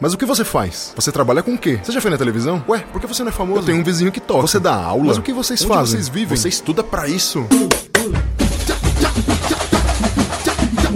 Mas o que você faz? Você trabalha com o quê? Você já foi na televisão? Ué, por que você não é famoso? Eu tenho um vizinho que toca. Você dá aula? Mas o que vocês Onde fazem? vocês vivem? Você estuda pra isso?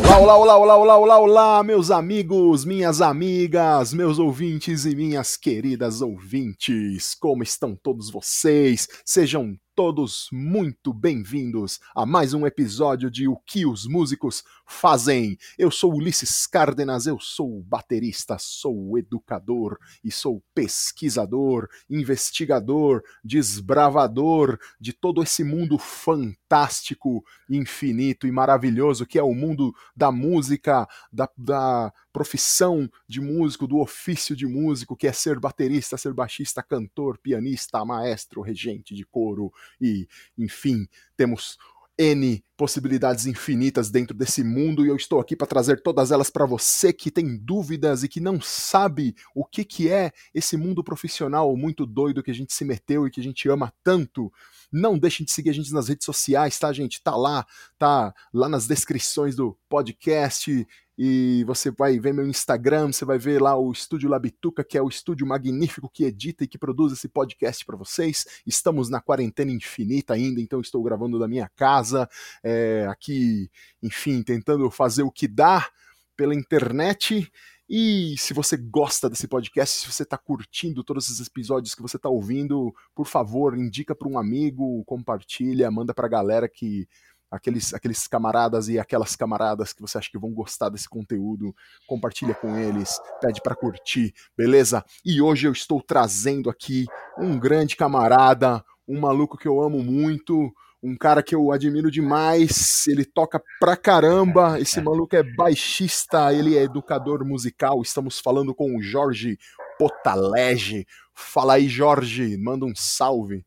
Olá, olá, olá, olá, olá, olá, olá, meus amigos, minhas amigas, meus ouvintes e minhas queridas ouvintes. Como estão todos vocês? Sejam todos muito bem-vindos a mais um episódio de O que os músicos fazem. Eu sou Ulisses Cárdenas, eu sou baterista, sou educador e sou pesquisador, investigador, desbravador de todo esse mundo fantástico, infinito e maravilhoso que é o mundo da música, da, da profissão de músico, do ofício de músico, que é ser baterista, ser baixista, cantor, pianista, maestro, regente de coro e, enfim, temos N possibilidades infinitas dentro desse mundo e eu estou aqui para trazer todas elas para você que tem dúvidas e que não sabe o que, que é esse mundo profissional muito doido que a gente se meteu e que a gente ama tanto. Não deixem de seguir a gente nas redes sociais, tá, gente? Tá lá, tá lá nas descrições do podcast e você vai ver meu Instagram, você vai ver lá o Estúdio Labituca, que é o estúdio magnífico que edita e que produz esse podcast para vocês. Estamos na quarentena infinita ainda, então estou gravando da minha casa, é, aqui, enfim, tentando fazer o que dá pela internet. E se você gosta desse podcast, se você está curtindo todos esses episódios que você está ouvindo, por favor, indica para um amigo, compartilha, manda para a galera que aqueles, aqueles camaradas e aquelas camaradas que você acha que vão gostar desse conteúdo, compartilha com eles, pede para curtir, beleza? E hoje eu estou trazendo aqui um grande camarada, um maluco que eu amo muito, um cara que eu admiro demais, ele toca pra caramba, esse maluco é baixista, ele é educador musical, estamos falando com o Jorge Potalege. Fala aí, Jorge, manda um salve.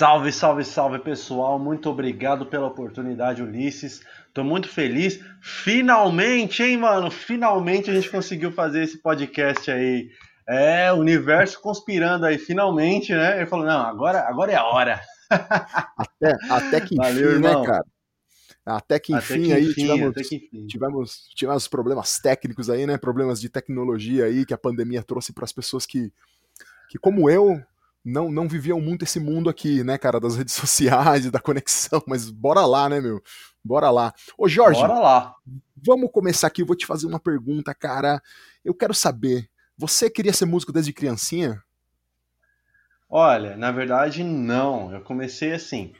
Salve, salve, salve pessoal, muito obrigado pela oportunidade, Ulisses. Tô muito feliz. Finalmente, hein, mano? Finalmente a gente conseguiu fazer esse podcast aí. É, o universo conspirando aí, finalmente, né? Ele falou: não, agora, agora é a hora. Até, até que Valeu, enfim, né, cara? Até que Até enfim que aí enfim, tivemos, até que enfim. tivemos, tivemos problemas técnicos aí, né? Problemas de tecnologia aí que a pandemia trouxe para as pessoas que, que, como eu, não, não viviam muito esse mundo aqui, né, cara, das redes sociais e da conexão. Mas bora lá, né, meu? Bora lá. Ô, Jorge, Bora lá. vamos começar aqui. Eu vou te fazer uma pergunta, cara. Eu quero saber, você queria ser músico desde criancinha? Olha, na verdade, não. Eu comecei assim.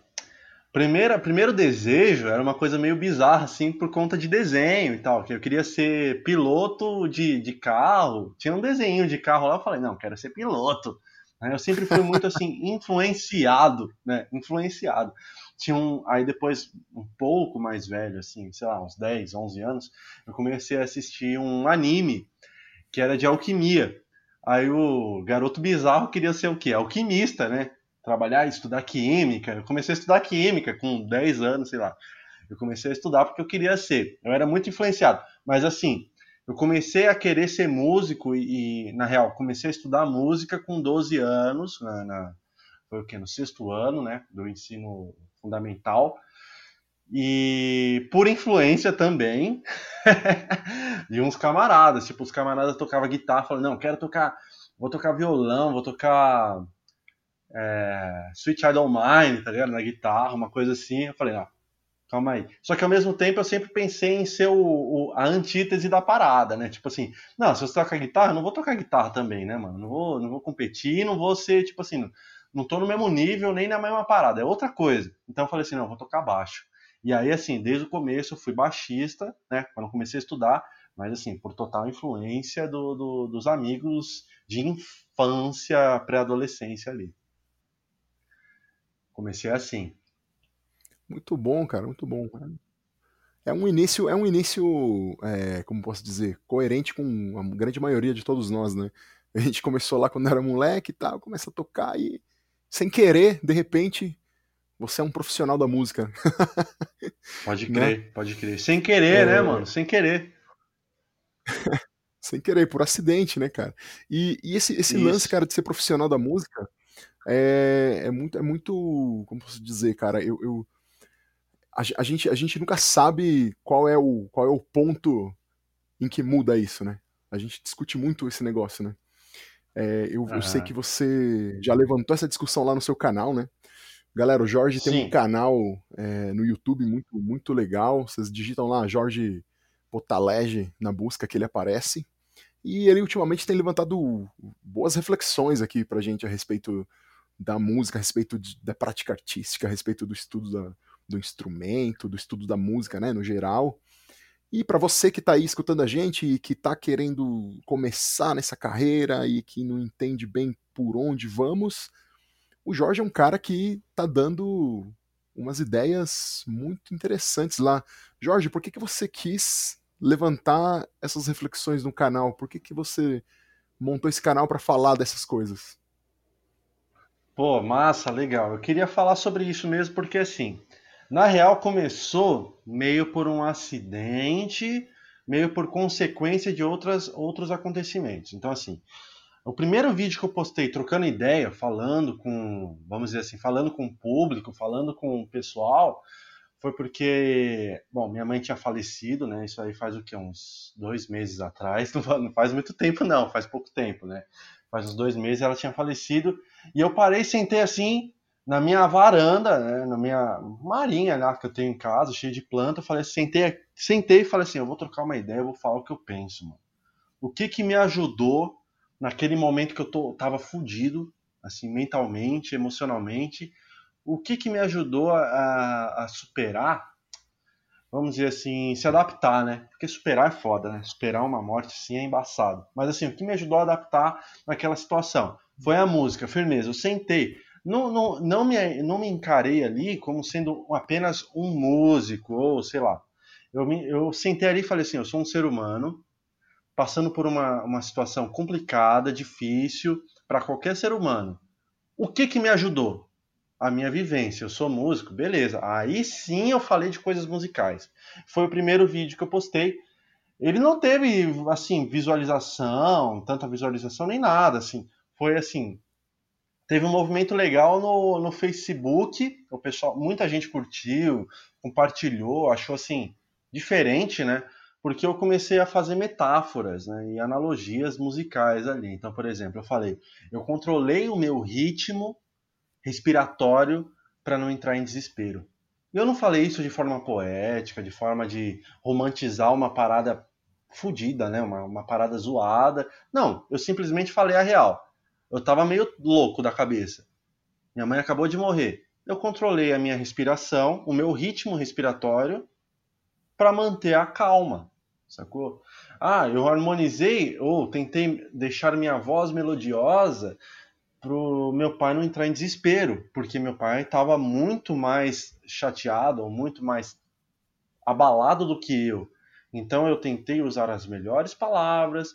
Primeira, primeiro desejo era uma coisa meio bizarra, assim, por conta de desenho e tal. Que eu queria ser piloto de, de carro. Tinha um desenho de carro lá, eu falei, não, quero ser piloto. Aí Eu sempre fui muito assim, influenciado, né? Influenciado. Tinha um, aí depois, um pouco mais velho, assim, sei lá, uns 10, 11 anos, eu comecei a assistir um anime que era de alquimia. Aí o garoto bizarro queria ser o quê? Alquimista, né? Trabalhar, estudar química. Eu comecei a estudar química com 10 anos, sei lá. Eu comecei a estudar porque eu queria ser. Eu era muito influenciado. Mas assim, eu comecei a querer ser músico e, e, na real, comecei a estudar música com 12 anos, na, na- foi o quê? No sexto ano, né, do ensino fundamental. E por influência também de uns camaradas, tipo, os camaradas tocavam guitarra, falaram, não, quero tocar, vou tocar violão, vou tocar é, Sweet Child Mine, tá ligado? Na guitarra, uma coisa assim. Eu falei, não, calma aí. Só que ao mesmo tempo eu sempre pensei em ser o, o- a antítese da parada, né? Tipo assim, não, se você tocar guitarra, eu não vou tocar guitarra também, né, mano? Não vou, não vou competir, não vou ser, tipo assim, não, não tô no mesmo nível, nem na mesma parada, é outra coisa. Então eu falei assim, não, vou tocar baixo. E aí, assim, desde o começo eu fui baixista, né? Quando comecei a estudar, mas assim, por total influência do- do- dos amigos de infância, pré-adolescência ali. Comecei assim. Muito bom, cara, muito bom. É um início, é um início, é, como posso dizer, coerente com a grande maioria de todos nós, né? A gente começou lá quando era moleque e tal, começa a tocar e, sem querer, de repente, você é um profissional da música. Pode Né? crer, pode crer. Sem querer, É. né, mano? Sem querer. sem querer, por acidente, né, cara? E, e esse, esse Isso. lance, cara, de ser profissional da música é, é muito, é muito, como posso dizer, cara, eu, eu- a, a gente, a gente nunca sabe qual é o, qual é o ponto em que muda isso, né? a gente discute muito esse negócio, né? É, eu, eu, sei que você já levantou essa discussão lá no seu canal, né? Galera, o Jorge Sim. tem um canal é, no YouTube muito, muito legal. Vocês digitam lá Jorge Botalege na busca que ele aparece. E ele ultimamente tem levantado boas reflexões aqui pra gente a respeito da música, a respeito de, da prática artística, a respeito do estudo da, do instrumento, do estudo da música, né, no geral. E para você que está aí escutando a gente e que está querendo começar nessa carreira e que não entende bem por onde vamos, o Jorge é um cara que está dando umas ideias muito interessantes lá. Jorge, por que, que você quis levantar essas reflexões no canal? Por que, que você montou esse canal para falar dessas coisas? Pô, massa, legal. Eu queria falar sobre isso mesmo porque assim, na real começou meio por um acidente, meio por consequência de outras, outros acontecimentos. Então assim, o primeiro vídeo que eu postei trocando ideia, falando com, vamos dizer assim, falando com o público, falando com o pessoal, foi porque, bom, minha mãe tinha falecido, né? Isso aí faz o que? Uns dois meses atrás. Não faz muito tempo, não, faz pouco tempo, né? Faz uns dois meses ela tinha falecido. E eu parei, sentei assim, na minha varanda, né, na minha marinha lá que eu tenho em casa, cheia de planta. Eu falei, sentei, sentei e falei assim: eu vou trocar uma ideia, eu vou falar o que eu penso, mano. O que que me ajudou naquele momento que eu tô, tava fudido, assim, mentalmente, emocionalmente o que, que me ajudou a, a, superar, vamos dizer assim, se adaptar, né? Porque superar é foda, né? Superar uma morte, sim, é embaçado. Mas assim, o que me ajudou a adaptar naquela situação foi a música, firmeza. Eu sentei, não, não, não, me, não me encarei ali como sendo apenas um músico, ou sei lá. Eu, me, eu sentei ali e falei assim: eu sou um ser humano passando por uma, uma situação complicada, difícil para qualquer ser humano. O que, que me ajudou? a minha vivência. Eu sou músico, beleza. Aí sim eu falei de coisas musicais. Foi o primeiro vídeo que eu postei. Ele não teve, assim, visualização, tanta visualização nem nada, assim. Foi assim. Teve um movimento legal no, no Facebook. O pessoal, muita gente curtiu, compartilhou, achou assim diferente, né? Porque eu comecei a fazer metáforas né, e analogias musicais ali. Então, por exemplo, eu falei, eu controlei o meu ritmo respiratório para não entrar em desespero. Eu não falei isso de forma poética, de forma de romantizar uma parada fodida, né? Uma, uma parada zoada. Não, eu simplesmente falei a real. Eu tava meio louco da cabeça. Minha mãe acabou de morrer. Eu controlei a minha respiração, o meu ritmo respiratório, para manter a calma, sacou? Ah, eu harmonizei ou tentei deixar minha voz melodiosa pro meu pai não entrar em desespero, porque meu pai estava muito mais chateado, ou muito mais abalado do que eu. Então eu tentei usar as melhores palavras,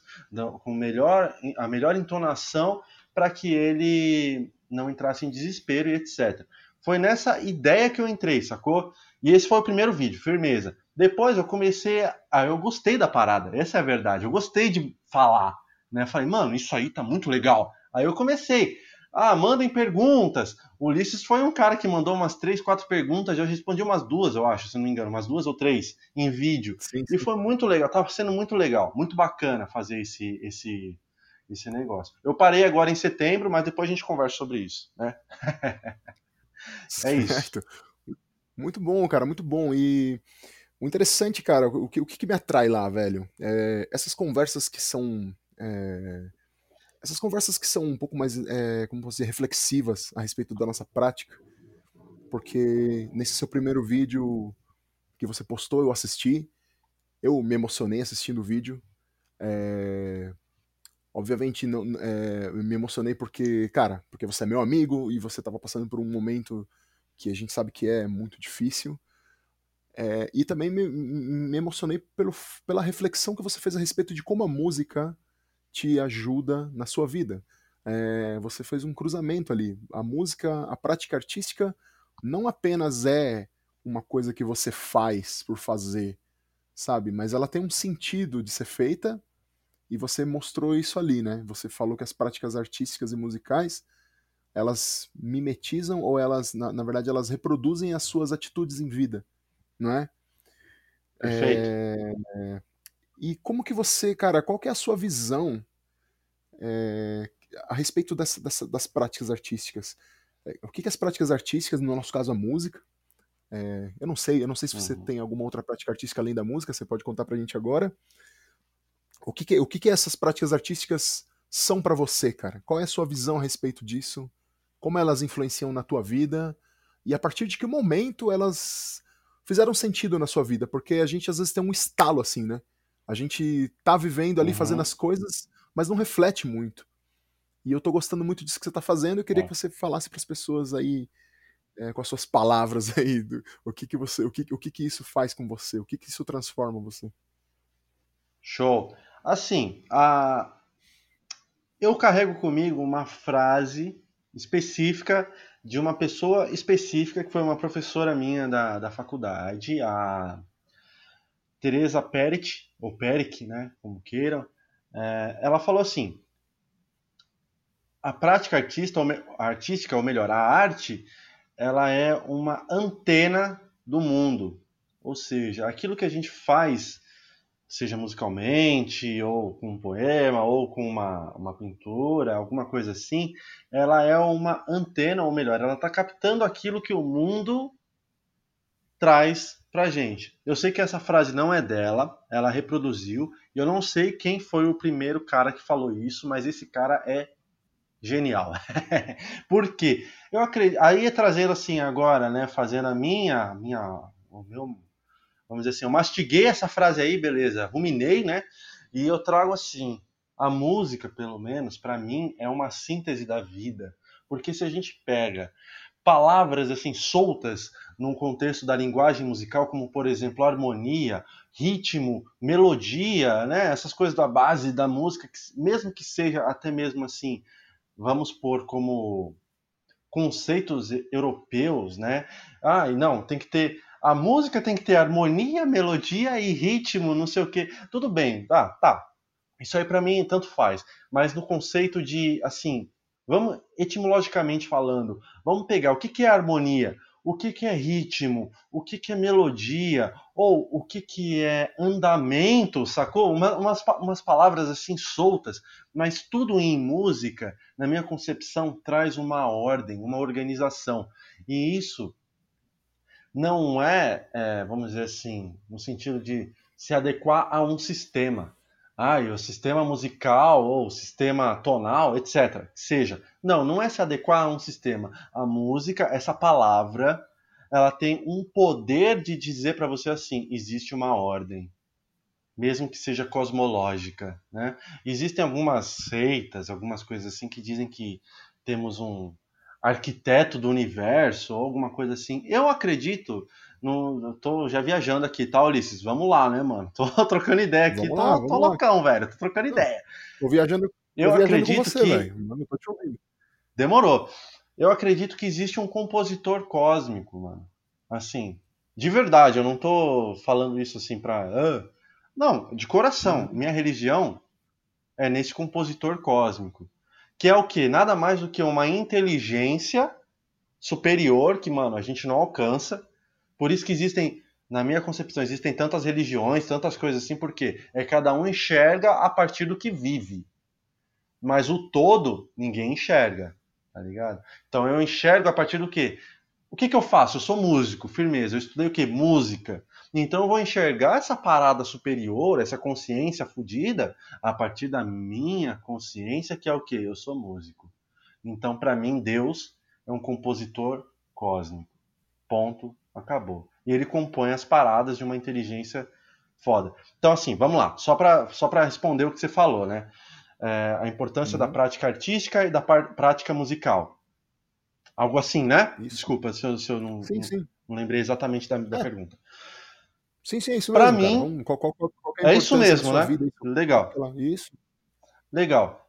com melhor, a melhor entonação para que ele não entrasse em desespero e etc. Foi nessa ideia que eu entrei, sacou? E esse foi o primeiro vídeo, firmeza. Depois eu comecei a. Eu gostei da parada, essa é a verdade. Eu gostei de falar. Né? Falei, mano, isso aí tá muito legal. Aí eu comecei. Ah, mandem perguntas. O Ulisses foi um cara que mandou umas três, quatro perguntas. Eu respondi umas duas, eu acho, se não me engano, umas duas ou três em vídeo. Sim, sim. E foi muito legal. Tava sendo muito legal, muito bacana fazer esse, esse, esse negócio. Eu parei agora em setembro, mas depois a gente conversa sobre isso, né? é isso. Muito bom, cara, muito bom. E o interessante, cara, o que, o que me atrai lá, velho? É, essas conversas que são. É essas conversas que são um pouco mais, é, como você reflexivas a respeito da nossa prática, porque nesse seu primeiro vídeo que você postou, eu assisti, eu me emocionei assistindo o vídeo. É, obviamente, não, é, me emocionei porque, cara, porque você é meu amigo e você estava passando por um momento que a gente sabe que é muito difícil. É, e também me, me emocionei pelo, pela reflexão que você fez a respeito de como a música te ajuda na sua vida. É, você fez um cruzamento ali. A música, a prática artística não apenas é uma coisa que você faz por fazer, sabe? Mas ela tem um sentido de ser feita e você mostrou isso ali, né? Você falou que as práticas artísticas e musicais elas mimetizam ou elas, na, na verdade, elas reproduzem as suas atitudes em vida, não é? Perfeito. É, E como que você, cara, qual que é a sua visão é, a respeito dessa, dessa, das práticas artísticas? É, o que, que as práticas artísticas, no nosso caso a música, é, eu não sei, eu não sei se você uhum. tem alguma outra prática artística além da música, você pode contar pra gente agora. O que, que o que, que essas práticas artísticas são para você, cara? Qual é a sua visão a respeito disso? Como elas influenciam na tua vida? E a partir de que momento elas fizeram sentido na sua vida? Porque a gente às vezes tem um estalo assim, né? A gente tá vivendo ali uhum. fazendo as coisas, mas não reflete muito. E eu tô gostando muito disso que você tá fazendo. Eu queria é. que você falasse para as pessoas aí é, com as suas palavras aí do, o que que você, o que o que que isso faz com você, o que que isso transforma você. Show. Assim, a eu carrego comigo uma frase específica de uma pessoa específica que foi uma professora minha da, da faculdade, a Teresa Perit, ou Peric, né, como queiram, é, ela falou assim: a prática artista, ou, artística, ou melhor, a arte, ela é uma antena do mundo. Ou seja, aquilo que a gente faz, seja musicalmente, ou com um poema, ou com uma, uma pintura, alguma coisa assim, ela é uma antena, ou melhor, ela está captando aquilo que o mundo traz pra gente. Eu sei que essa frase não é dela, ela reproduziu, e eu não sei quem foi o primeiro cara que falou isso, mas esse cara é genial. Por quê? Eu acredito, aí trazendo assim agora, né, fazendo a minha, minha, o meu, vamos dizer assim, eu mastiguei essa frase aí, beleza, ruminei, né, e eu trago assim, a música, pelo menos, para mim, é uma síntese da vida, porque se a gente pega palavras assim soltas num contexto da linguagem musical, como por exemplo harmonia, ritmo, melodia, né? Essas coisas da base da música, mesmo que seja até mesmo assim vamos pôr como conceitos europeus, né? Ah, não, tem que ter a música tem que ter harmonia, melodia e ritmo, não sei o quê. Tudo bem, tá, tá. Isso aí para mim tanto faz, mas no conceito de assim, vamos etimologicamente falando, vamos pegar o que, que é harmonia, o que, que é ritmo, o que, que é melodia, ou o que, que é andamento, sacou? Uma, umas, umas palavras assim soltas, mas tudo em música, na minha concepção, traz uma ordem, uma organização. E isso não é, é vamos dizer assim, no sentido de se adequar a um sistema ah, o sistema musical ou o sistema tonal, etc. Seja. Não, não é se adequar a um sistema. A música, essa palavra, ela tem um poder de dizer para você assim: existe uma ordem, mesmo que seja cosmológica. Né? Existem algumas seitas, algumas coisas assim que dizem que temos um arquiteto do universo ou alguma coisa assim. Eu acredito no, tô já viajando aqui, tá, Ulisses? Vamos lá, né, mano? Tô trocando ideia aqui, vamos tô, lá, tô loucão, velho. Tô trocando ideia. Tô viajando, eu tô viajando acredito você, que... Mano, tô te ouvindo. Demorou. Eu acredito que existe um compositor cósmico, mano. Assim, de verdade, eu não tô falando isso assim pra. Uh... Não, de coração. Hum. Minha religião é nesse compositor cósmico. Que é o quê? Nada mais do que uma inteligência superior que, mano, a gente não alcança por isso que existem, na minha concepção, existem tantas religiões, tantas coisas assim, porque é cada um enxerga a partir do que vive. Mas o todo ninguém enxerga, tá ligado? Então eu enxergo a partir do quê? O que, que eu faço? Eu sou músico, firmeza. Eu estudei o quê? Música. Então eu vou enxergar essa parada superior, essa consciência fodida, a partir da minha consciência, que é o quê? Eu sou músico. Então, para mim, Deus é um compositor cósmico. Ponto acabou. E ele compõe as paradas de uma inteligência foda. Então, assim, vamos lá. Só para só responder o que você falou, né? É, a importância uhum. da prática artística e da prática musical. Algo assim, né? Isso. Desculpa se eu, se eu não, sim, sim. não, lembrei exatamente da, da é. pergunta. Sim, sim, é isso pra mesmo. mim, qual, qual, qual é, é isso mesmo, né? Vida, isso. Legal. Isso. Legal.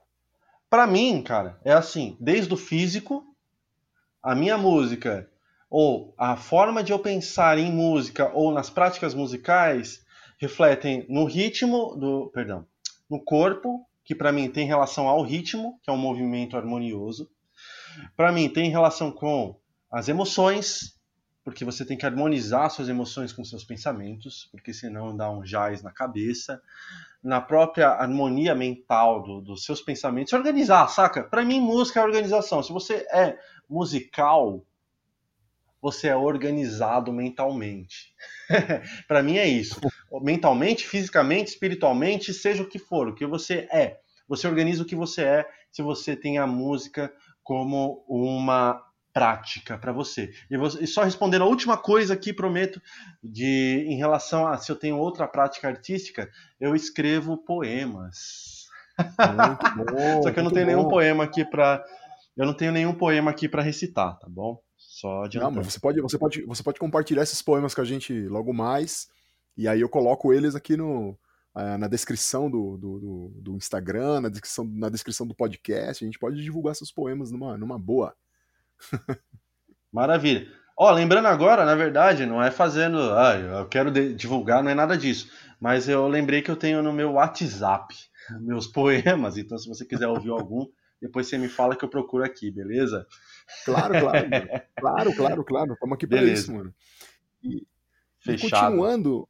Para mim, cara, é assim, desde o físico, a minha música ou a forma de eu pensar em música ou nas práticas musicais refletem no ritmo do, perdão, no corpo, que para mim tem relação ao ritmo, que é um movimento harmonioso. Para mim tem relação com as emoções, porque você tem que harmonizar suas emoções com seus pensamentos, porque senão dá um jazz na cabeça. Na própria harmonia mental do, dos seus pensamentos, organizar, saca? Para mim, música é organização. Se você é musical, você é organizado mentalmente. para mim é isso. Mentalmente, fisicamente, espiritualmente, seja o que for, o que você é. Você organiza o que você é se você tem a música como uma prática para você. E, você. e, só respondendo a última coisa aqui, prometo, de em relação a se eu tenho outra prática artística, eu escrevo poemas. Muito bom. só que eu não tenho bom. nenhum poema aqui para eu não tenho nenhum poema aqui para recitar, tá bom? Só adiantando. Não, mas você pode, você pode, você pode compartilhar esses poemas com a gente logo mais, e aí eu coloco eles aqui no uh, na descrição do, do, do, do, Instagram, na descrição, na descrição do podcast. A gente pode divulgar seus poemas numa, numa boa. Maravilha. Ó, lembrando agora, na verdade, não é fazendo, ah, eu quero divulgar, não é nada disso. Mas eu lembrei que eu tenho no meu WhatsApp meus poemas, então se você quiser ouvir algum, depois você me fala que eu procuro aqui, beleza? Claro, claro, claro, claro, claro. Estamos aqui para isso, mano. E, Fechado. E continuando,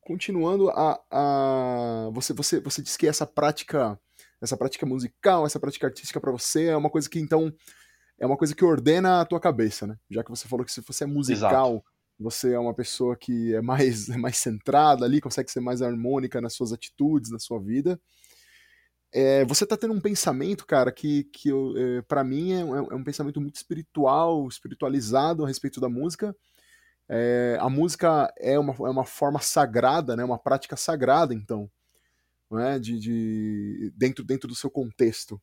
continuando a, a você, você, você disse que essa prática, essa prática musical, essa prática artística para você é uma coisa que então é uma coisa que ordena a tua cabeça, né? Já que você falou que se você é musical, Exato. você é uma pessoa que é mais, é mais centrada ali, consegue ser mais harmônica nas suas atitudes, na sua vida. É, você tá tendo um pensamento, cara, que, que é, para mim é, é, um pensamento muito espiritual, espiritualizado a respeito da música. É, a música é uma, é uma forma sagrada, né? Uma prática sagrada, então, não é? de, de dentro, dentro do seu contexto.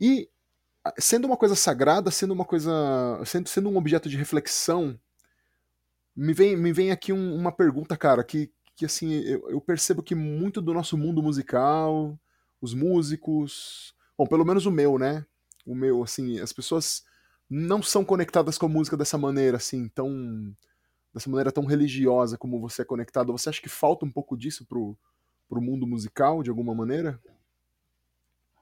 E sendo uma coisa sagrada, sendo uma coisa. sendo, sendo um objeto de reflexão, me vem, me vem aqui um, uma pergunta, cara, que, que assim, eu, eu, percebo que muito do nosso mundo musical, os músicos. Bom, pelo menos o meu, né? O meu, assim, as pessoas não são conectadas com a música dessa maneira, assim, tão. dessa maneira tão religiosa como você é conectado. Você acha que falta um pouco disso pro, pro mundo musical, de alguma maneira?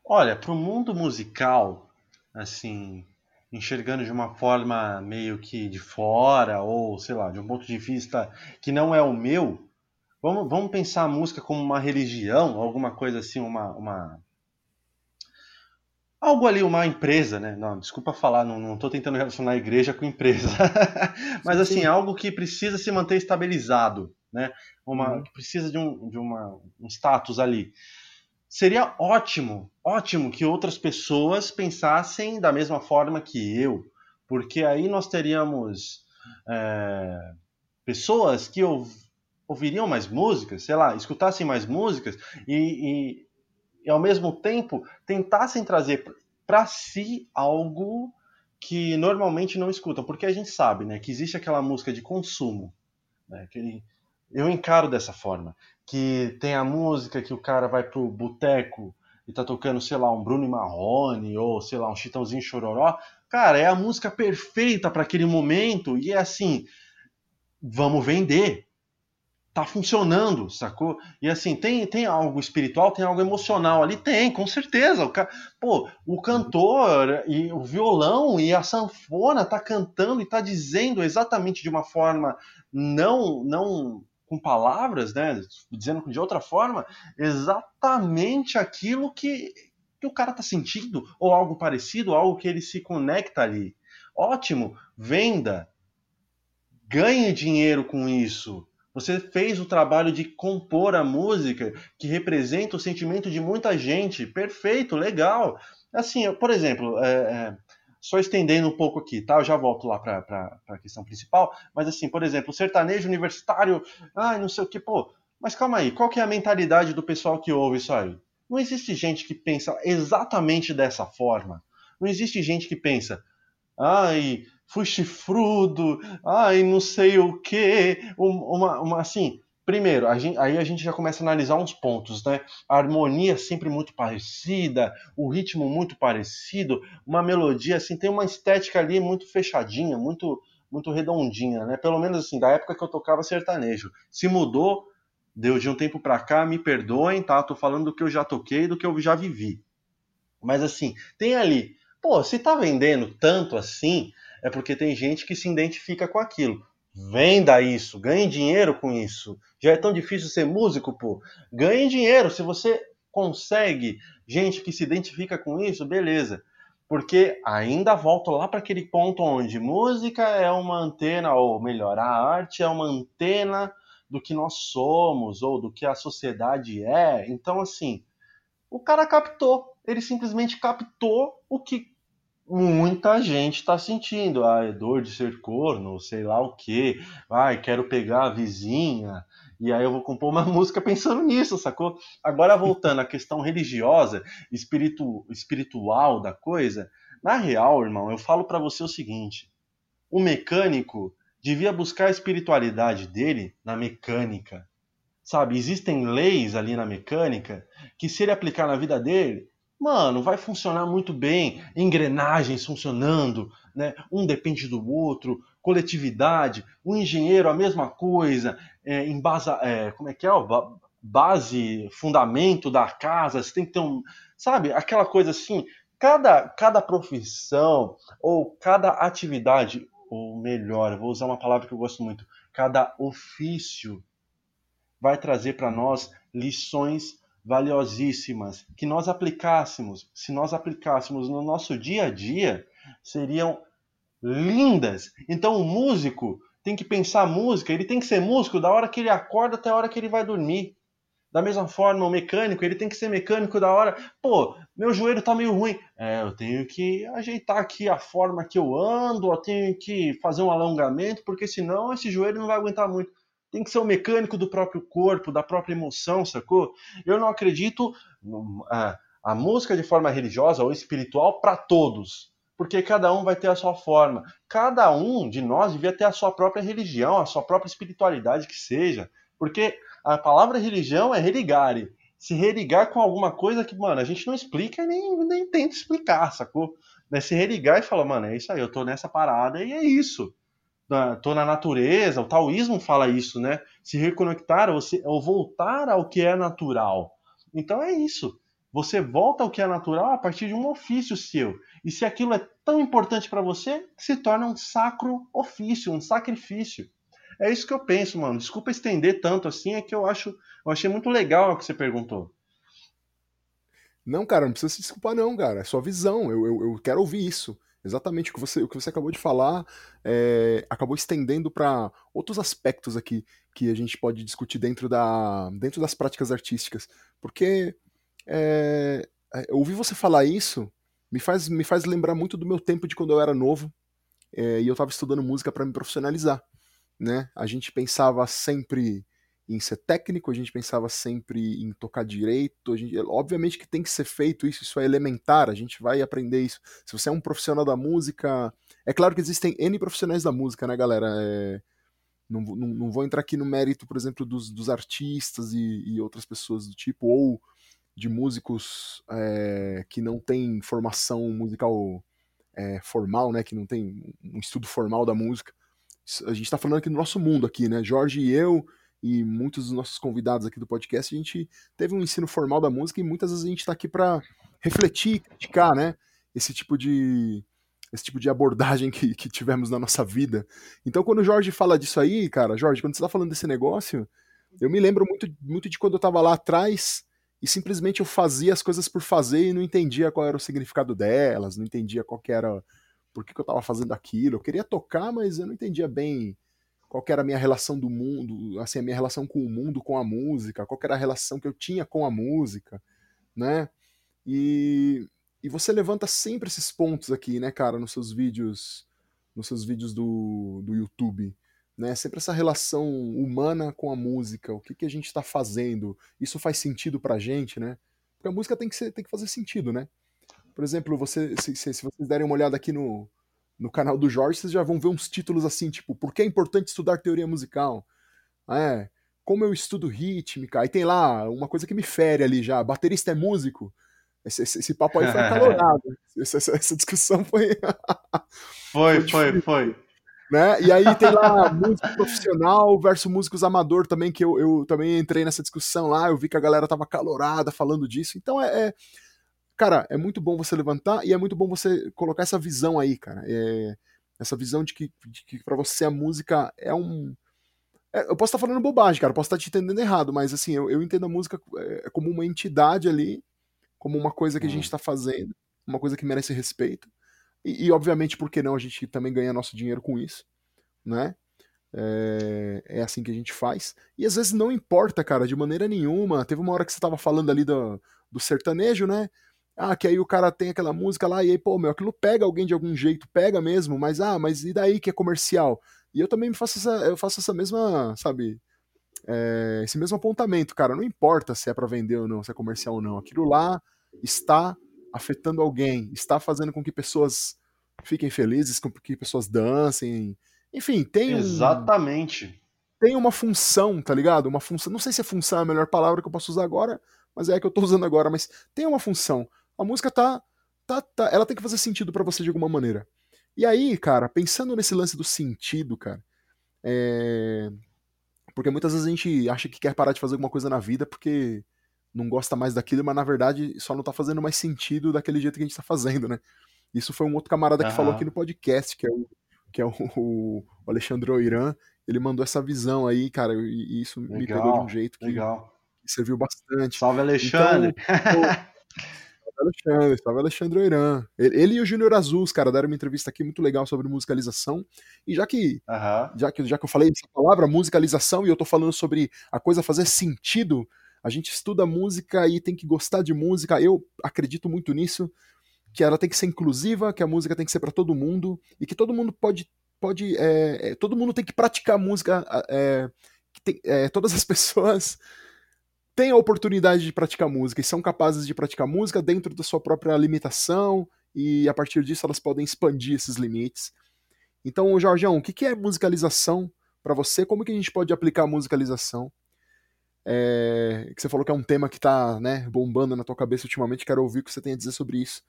Olha, pro mundo musical, assim, enxergando de uma forma meio que de fora, ou sei lá, de um ponto de vista que não é o meu, vamos, vamos pensar a música como uma religião, alguma coisa assim, uma, uma. Algo ali, uma empresa, né? Não, desculpa falar, não estou tentando relacionar a igreja com empresa. Mas assim, Sim. algo que precisa se manter estabilizado, né? Uma, uhum. Que precisa de, um, de uma, um status ali seria ótimo, ótimo que outras pessoas pensassem da mesma forma que eu, porque aí nós teríamos é, pessoas que ouviriam mais músicas, sei lá, escutassem mais músicas e, e, e ao mesmo tempo tentassem trazer para si algo que normalmente não escutam, porque a gente sabe, né, que existe aquela música de consumo, né, aquele, eu encaro dessa forma que tem a música que o cara vai pro boteco e tá tocando, sei lá, um Bruno Marrone ou, sei lá, um Chitãozinho Chororó. Cara, é a música perfeita para aquele momento e é assim, vamos vender. Tá funcionando, sacou? E assim, tem, tem algo espiritual, tem algo emocional ali? Tem, com certeza. O ca... Pô, o cantor e o violão e a sanfona tá cantando e tá dizendo exatamente de uma forma não não com palavras, né, dizendo de outra forma, exatamente aquilo que, que o cara está sentindo, ou algo parecido, algo que ele se conecta ali. Ótimo, venda, ganhe dinheiro com isso. Você fez o trabalho de compor a música que representa o sentimento de muita gente. Perfeito, legal. Assim, por exemplo, é, é, só estendendo um pouco aqui, tá? Eu já volto lá para a questão principal. Mas assim, por exemplo, sertanejo universitário, ai, não sei o que, pô. Mas calma aí, qual que é a mentalidade do pessoal que ouve isso aí? Não existe gente que pensa exatamente dessa forma. Não existe gente que pensa, ai, fui chifrudo, ai, não sei o que, uma, uma assim. Primeiro, a gente, aí a gente já começa a analisar uns pontos, né? A harmonia sempre muito parecida, o ritmo muito parecido, uma melodia assim, tem uma estética ali muito fechadinha, muito muito redondinha, né? Pelo menos assim, da época que eu tocava sertanejo. Se mudou, deu de um tempo para cá, me perdoem, tá? Tô falando do que eu já toquei, do que eu já vivi. Mas assim, tem ali, pô, se tá vendendo tanto assim, é porque tem gente que se identifica com aquilo. Venda isso, ganhe dinheiro com isso. Já é tão difícil ser músico, pô. Ganhe dinheiro. Se você consegue gente que se identifica com isso, beleza. Porque ainda volto lá para aquele ponto onde música é uma antena, ou melhor, a arte é uma antena do que nós somos ou do que a sociedade é. Então, assim, o cara captou. Ele simplesmente captou o que muita gente está sentindo. Ah, é dor de ser corno, sei lá o quê. Ai, quero pegar a vizinha. E aí eu vou compor uma música pensando nisso, sacou? Agora voltando à questão religiosa, espiritu, espiritual da coisa, na real, irmão, eu falo para você o seguinte: o mecânico devia buscar a espiritualidade dele na mecânica. Sabe, existem leis ali na mecânica que se ele aplicar na vida dele, mano, vai funcionar muito bem, engrenagens funcionando, né? Um depende do outro, coletividade, o engenheiro a mesma coisa, é, em base, é, como é que é, ó, base, fundamento da casa, você tem que ter um, sabe, aquela coisa assim, cada, cada profissão ou cada atividade, ou melhor, vou usar uma palavra que eu gosto muito, cada ofício vai trazer para nós lições valiosíssimas que nós aplicássemos, se nós aplicássemos no nosso dia a dia, seriam lindas. Então o músico tem que pensar música, ele tem que ser músico da hora que ele acorda até a hora que ele vai dormir. Da mesma forma, o mecânico, ele tem que ser mecânico da hora. Pô, meu joelho tá meio ruim. É, eu tenho que ajeitar aqui a forma que eu ando, eu tenho que fazer um alongamento, porque senão esse joelho não vai aguentar muito tem que ser o mecânico do próprio corpo, da própria emoção, sacou? Eu não acredito a, a música de forma religiosa ou espiritual para todos, porque cada um vai ter a sua forma. Cada um de nós devia ter a sua própria religião, a sua própria espiritualidade que seja, porque a palavra religião é religare. Se religar com alguma coisa que, mano, a gente não explica nem, nem tenta explicar, sacou? Se religar e falar, mano, é isso aí, eu tô nessa parada e é isso tô na natureza, o taoísmo fala isso, né? Se reconectar ou, ou voltar ao que é natural. Então é isso. Você volta ao que é natural a partir de um ofício seu. E se aquilo é tão importante para você, se torna um sacro ofício, um sacrifício. É isso que eu penso, mano. Desculpa estender tanto assim, é que eu acho, eu achei muito legal o que você perguntou. Não, cara, não precisa se desculpar, não, cara. É sua visão. Eu, eu, eu quero ouvir isso. Exatamente o que você, o que você acabou de falar é, acabou estendendo para outros aspectos aqui que a gente pode discutir dentro, da, dentro das práticas artísticas. Porque é, ouvir você falar isso me faz, me faz lembrar muito do meu tempo de quando eu era novo é, e eu estava estudando música para me profissionalizar. Né? A gente pensava sempre em ser técnico, a gente pensava sempre em tocar direito. Gente, obviamente que tem que ser feito isso, isso é elementar, a gente vai aprender isso. Se você é um profissional da música. É claro que existem N profissionais da música, né, galera? É, não, não, não, vou entrar aqui no mérito, por exemplo, dos, dos artistas e, e, outras pessoas do tipo, ou de músicos é, que não têm formação musical é, formal, né? Que não tem um estudo formal da música. A gente está falando aqui do nosso mundo aqui, né? Jorge e eu e muitos dos nossos convidados aqui do podcast, a gente teve um ensino formal da música e muitas vezes a gente está aqui para refletir, criticar, né? Esse tipo de esse tipo de abordagem que, que tivemos na nossa vida. Então, quando o Jorge fala disso aí, cara, Jorge, quando você está falando desse negócio, eu me lembro muito, muito de quando eu estava lá atrás e simplesmente eu fazia as coisas por fazer e não entendia qual era o significado delas, não entendia qual era, por que, que eu estava fazendo aquilo. Eu queria tocar, mas eu não entendia bem qual era a minha relação do mundo, assim, a minha relação com o mundo, com a música, qual era a relação que eu tinha com a música, né? E, e você levanta sempre esses pontos aqui, né, cara, nos seus vídeos, nos seus vídeos do, do YouTube, né? Sempre essa relação humana com a música, o que, que a gente está fazendo, isso faz sentido pra gente, né? Porque a música tem que, ser, tem que fazer sentido, né? Por exemplo, você, se, se, se vocês derem uma olhada aqui no, no canal do Jorge, vocês já vão ver uns títulos assim, tipo, por que é importante estudar teoria musical? É, como eu estudo rítmica, aí tem lá uma coisa que me fere ali já, baterista é músico? Esse, esse, esse papo aí foi acalorado. essa, essa, essa, discussão foi. foi, foi, foi, Né? E aí tem lá músico profissional versus músicos amador também, que eu, eu também entrei nessa discussão lá, eu vi que a galera tava calorada falando disso. Então é, é cara, é muito bom você levantar e é muito bom você colocar essa visão aí, cara. É, essa visão de que, de que para você a música é um. É, eu posso estar falando bobagem, cara, posso estar te entendendo errado, mas assim, eu, eu entendo a música é, como uma entidade ali, como uma coisa que a gente está fazendo, uma coisa que merece respeito. E, e, obviamente, por que não a gente também ganha nosso dinheiro com isso, né? É, é, assim que a gente faz. E às vezes não importa, cara, de maneira nenhuma. Teve uma hora que você tava falando ali do, do sertanejo, né? Ah, que aí o cara tem aquela música lá, e aí, pô, meu, aquilo pega alguém de algum jeito, pega mesmo, mas ah, mas e daí que é comercial? E eu também faço essa, eu faço essa mesma, sabe, é, esse mesmo apontamento, cara. Não importa se é para vender ou não, se é comercial ou não. Aquilo lá está afetando alguém, está fazendo com que pessoas fiquem felizes, com que pessoas dancem. Enfim, tem Exatamente. Um, tem uma função, tá ligado? Uma função. Não sei se é função é a melhor palavra que eu posso usar agora, mas é a que eu tô usando agora, mas tem uma função. A música tá. tá, tá ela tem que fazer sentido para você de alguma maneira. E aí, cara, pensando nesse lance do sentido, cara. É... Porque muitas vezes a gente acha que quer parar de fazer alguma coisa na vida porque não gosta mais daquilo, mas na verdade só não tá fazendo mais sentido daquele jeito que a gente tá fazendo, né? Isso foi um outro camarada que falou aqui no podcast, que é o, que é o, o Alexandre Oiran. Ele mandou essa visão aí, cara, e isso legal, me pegou de um jeito que, que serviu bastante. Salve, Alexandre! Então, Alexandre, salve Alexandre Oiran. Ele, ele, e o Júnior Azuls, cara, deram uma entrevista aqui muito legal sobre musicalização. E já que, uhum. já que, já que eu falei essa palavra, musicalização, e eu tô falando sobre a coisa fazer sentido, a gente estuda música e tem que gostar de música. Eu acredito muito nisso, que ela tem que ser inclusiva, que a música tem que ser para todo mundo e que todo mundo pode, pode, é, todo mundo tem que praticar música. É, tem, é, todas as pessoas têm a oportunidade de praticar música e são capazes de praticar música dentro da sua própria limitação e a partir disso elas podem expandir esses limites. Então, Jorgeão, o que é musicalização para você? Como que a gente pode aplicar a musicalização? É, que você falou que é um tema que está né, bombando na tua cabeça ultimamente, quero ouvir o que você tem a dizer sobre isso.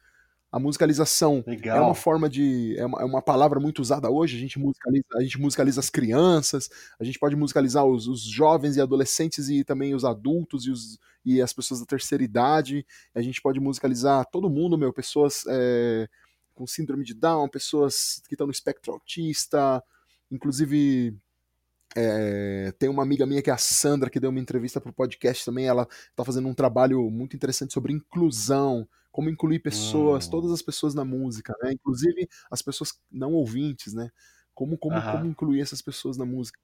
A musicalização Legal. é uma forma de. É uma, é uma, palavra muito usada hoje. A gente musicaliza, a gente musicaliza as crianças, a gente pode musicalizar os, os jovens e adolescentes e também os adultos e, os, e as pessoas da terceira idade. A gente pode musicalizar todo mundo, meu, pessoas é, com síndrome de Down, pessoas que estão no espectro autista, inclusive é, tem uma amiga minha que é a Sandra, que deu uma entrevista para o podcast também. Ela está fazendo um trabalho muito interessante sobre inclusão, como incluir pessoas, hum. todas as pessoas na música, né? Inclusive as pessoas não ouvintes, né? Como, como, como incluir essas pessoas na música.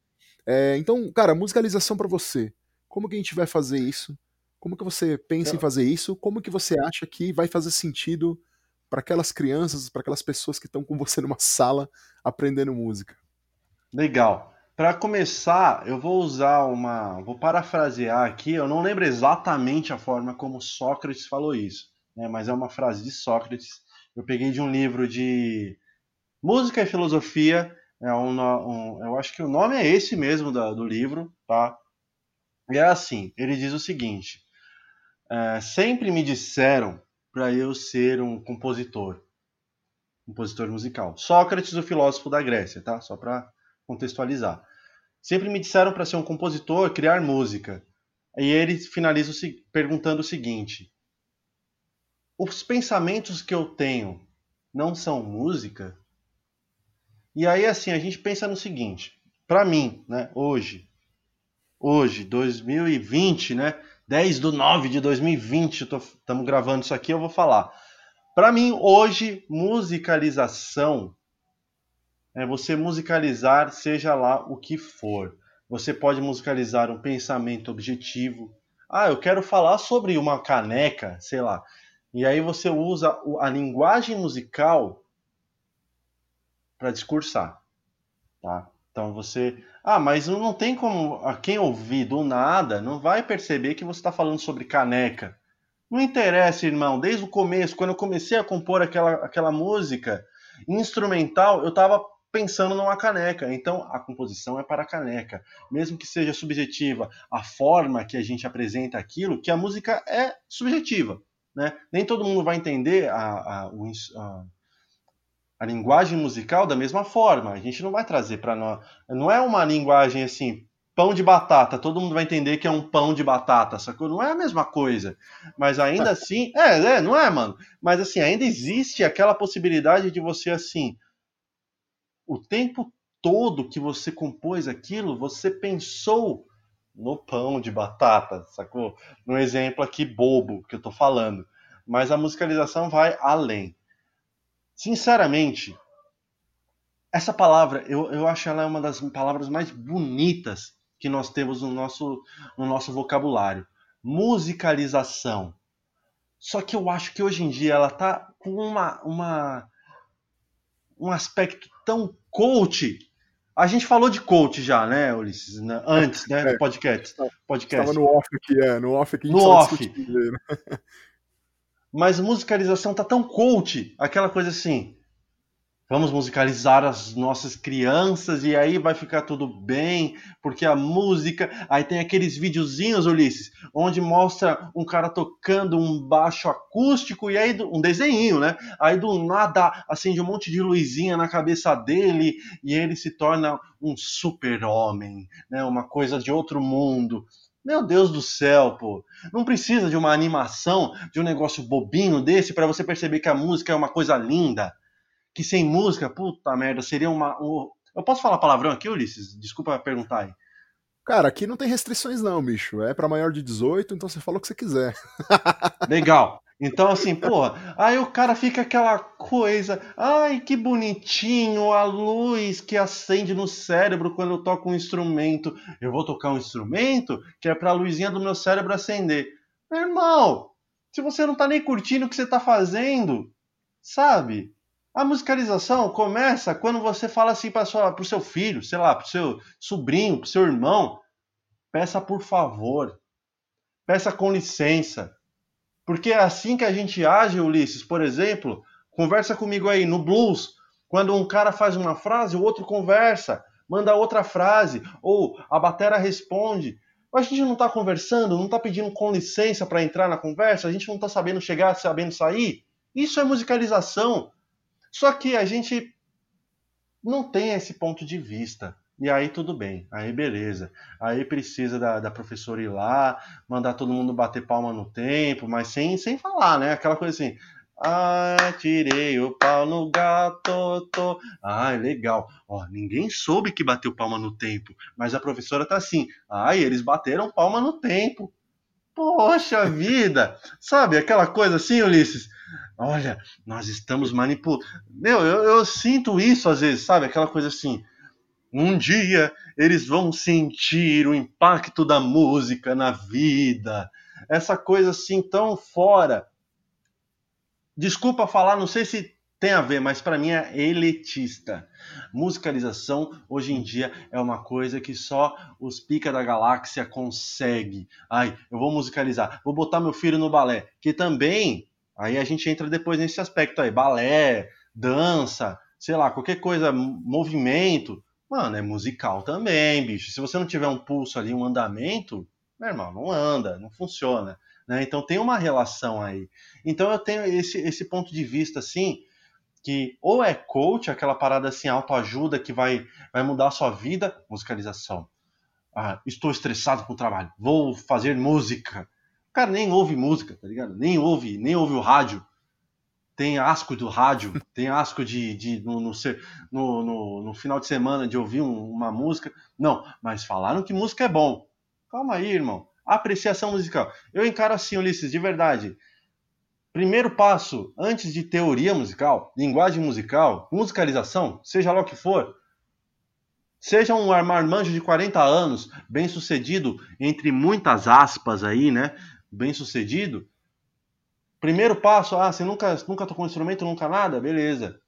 É, então, cara, musicalização para você. Como que a gente vai fazer isso? Como que você pensa em fazer isso? Como que você acha que vai fazer sentido para aquelas crianças, para aquelas pessoas que estão com você numa sala aprendendo música? Legal. Para começar, eu vou usar uma. Vou parafrasear aqui, eu não lembro exatamente a forma como Sócrates falou isso, né, mas é uma frase de Sócrates. Eu peguei de um livro de Música e Filosofia. É um, um eu acho que o nome é esse mesmo da, do livro, tá? E é assim: ele diz o seguinte: é, sempre me disseram para eu ser um compositor, compositor musical. Sócrates, o filósofo da Grécia, tá? Só para contextualizar. Sempre me disseram para ser um compositor, criar música. E ele finaliza perguntando o seguinte: Os pensamentos que eu tenho não são música? E aí, assim, a gente pensa no seguinte: para mim, né, hoje, hoje, 2020, né, 10 de 9 de 2020, estamos gravando isso aqui, eu vou falar. Para mim, hoje, musicalização é você musicalizar, seja lá o que for. Você pode musicalizar um pensamento objetivo. Ah, eu quero falar sobre uma caneca, sei lá. E aí você usa a linguagem musical para discursar, tá? Então você, ah, mas não tem como quem ouvir do nada não vai perceber que você está falando sobre caneca. Não interessa, irmão. Desde o começo, quando eu comecei a compor aquela, aquela música instrumental, eu estava pensando numa caneca. Então, a composição é para a caneca. Mesmo que seja subjetiva, a forma que a gente apresenta aquilo, que a música é subjetiva. Né? Nem todo mundo vai entender a, a, a, a linguagem musical da mesma forma. A gente não vai trazer para nós. Não é uma linguagem assim, pão de batata, todo mundo vai entender que é um pão de batata, sacou? Não é a mesma coisa. Mas ainda assim, é, é, não é, mano. Mas assim, ainda existe aquela possibilidade de você assim, o tempo todo que você compôs aquilo, você pensou no pão de batata, sacou? No exemplo aqui bobo que eu tô falando. Mas a musicalização vai além. Sinceramente, essa palavra, eu, eu acho ela uma das palavras mais bonitas que nós temos no nosso, no nosso vocabulário. Musicalização. Só que eu acho que hoje em dia ela tá com uma, uma um aspecto tão coach. A gente falou de coach já, né, Ulisses? Né? Antes, né, do é. podcast. podcast. Estava no off aqui, é, no off aqui. No off. Né? Mas musicalização tá tão coach, aquela coisa assim, vamos musicalizar as nossas crianças e aí vai ficar tudo bem, porque a música. Aí tem aqueles videozinhos, Ulisses, onde mostra um cara tocando um baixo acústico e aí um desenho, né? Aí do nada acende um monte de luzinha na cabeça dele e ele se torna um super-homem, né? Uma coisa de outro mundo. Meu Deus do céu, pô. Não precisa de uma animação, de um negócio bobinho desse para você perceber que a música é uma coisa linda que sem música, puta merda, seria uma. Um... Eu posso falar palavrão aqui, Ulisses? Desculpa perguntar aí. Cara, aqui não tem restrições não, bicho. É para maior de 18, então você fala o que você quiser. Legal. Então, assim, porra, aí o cara fica aquela coisa, ai, que bonitinho, a luz que acende no cérebro quando eu toco um instrumento. Eu vou tocar um instrumento que é pra luzinha do meu cérebro acender. Meu irmão, se você não tá nem curtindo o que você tá fazendo, sabe? A musicalização começa quando você fala assim para o seu filho, sei lá, para o seu sobrinho, para o seu irmão, peça por favor, peça com licença. Porque é assim que a gente age, Ulisses, por exemplo, conversa comigo aí no blues, quando um cara faz uma frase, o outro conversa, manda outra frase, ou a batera responde. A gente não está conversando, não está pedindo com licença para entrar na conversa, a gente não está sabendo chegar, sabendo sair. Isso é musicalização. Só que a gente não tem esse ponto de vista. E aí tudo bem, aí beleza. Aí precisa da, da professora ir lá, mandar todo mundo bater palma no tempo, mas sem, sem falar, né? Aquela coisa assim. Ah, tirei o pau no gato. Tô. Ah, legal. Ó, ninguém soube que bateu palma no tempo, mas a professora tá assim. Ah, eles bateram palma no tempo. Poxa vida! Sabe aquela coisa assim, Ulisses? Olha, nós estamos manipulando. Meu, eu, eu sinto isso às vezes, sabe? Aquela coisa assim. Um dia eles vão sentir o impacto da música na vida. Essa coisa assim tão fora. Desculpa falar, não sei se tem a ver, mas para mim é elitista. Musicalização hoje em dia é uma coisa que só os pica da galáxia consegue. Ai, eu vou musicalizar, vou botar meu filho no balé, que também Aí a gente entra depois nesse aspecto aí, balé, dança, sei lá, qualquer coisa, movimento. Mano, é musical também, bicho. Se você não tiver um pulso ali, um andamento, meu irmão, não anda, não funciona. Né? Então tem uma relação aí. Então eu tenho esse, esse ponto de vista assim, que ou é coach, aquela parada assim, autoajuda que vai, vai mudar a sua vida, musicalização. Ah, estou estressado com o trabalho, vou fazer música cara nem ouve música, tá ligado? Nem ouve, nem ouve o rádio. Tem asco do rádio, tem asco de, de no, no, no, no, final de semana de ouvir um, uma música. Não, mas falaram que música é bom. Calma aí, irmão. Apreciação musical. Eu encaro assim, Ulisses, de verdade. Primeiro passo, antes de teoria musical, linguagem musical, musicalização, seja lá o que for, seja um marmanjo de 40 anos, bem sucedido, entre muitas aspas aí, né? Bem sucedido, primeiro passo, ah, você nunca, nunca tocou um instrumento, nunca nada? Beleza.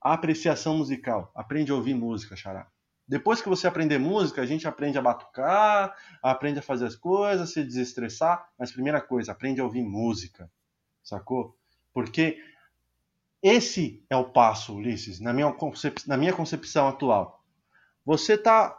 A apreciação musical. Aprende a ouvir música, xará. Depois que você aprender música, a gente aprende a batucar, aprende a fazer as coisas, se desestressar. Mas primeira coisa, aprende a ouvir música. Sacou? Porque esse é o passo, Ulisses, na minha, concep... na minha concepção atual. Você está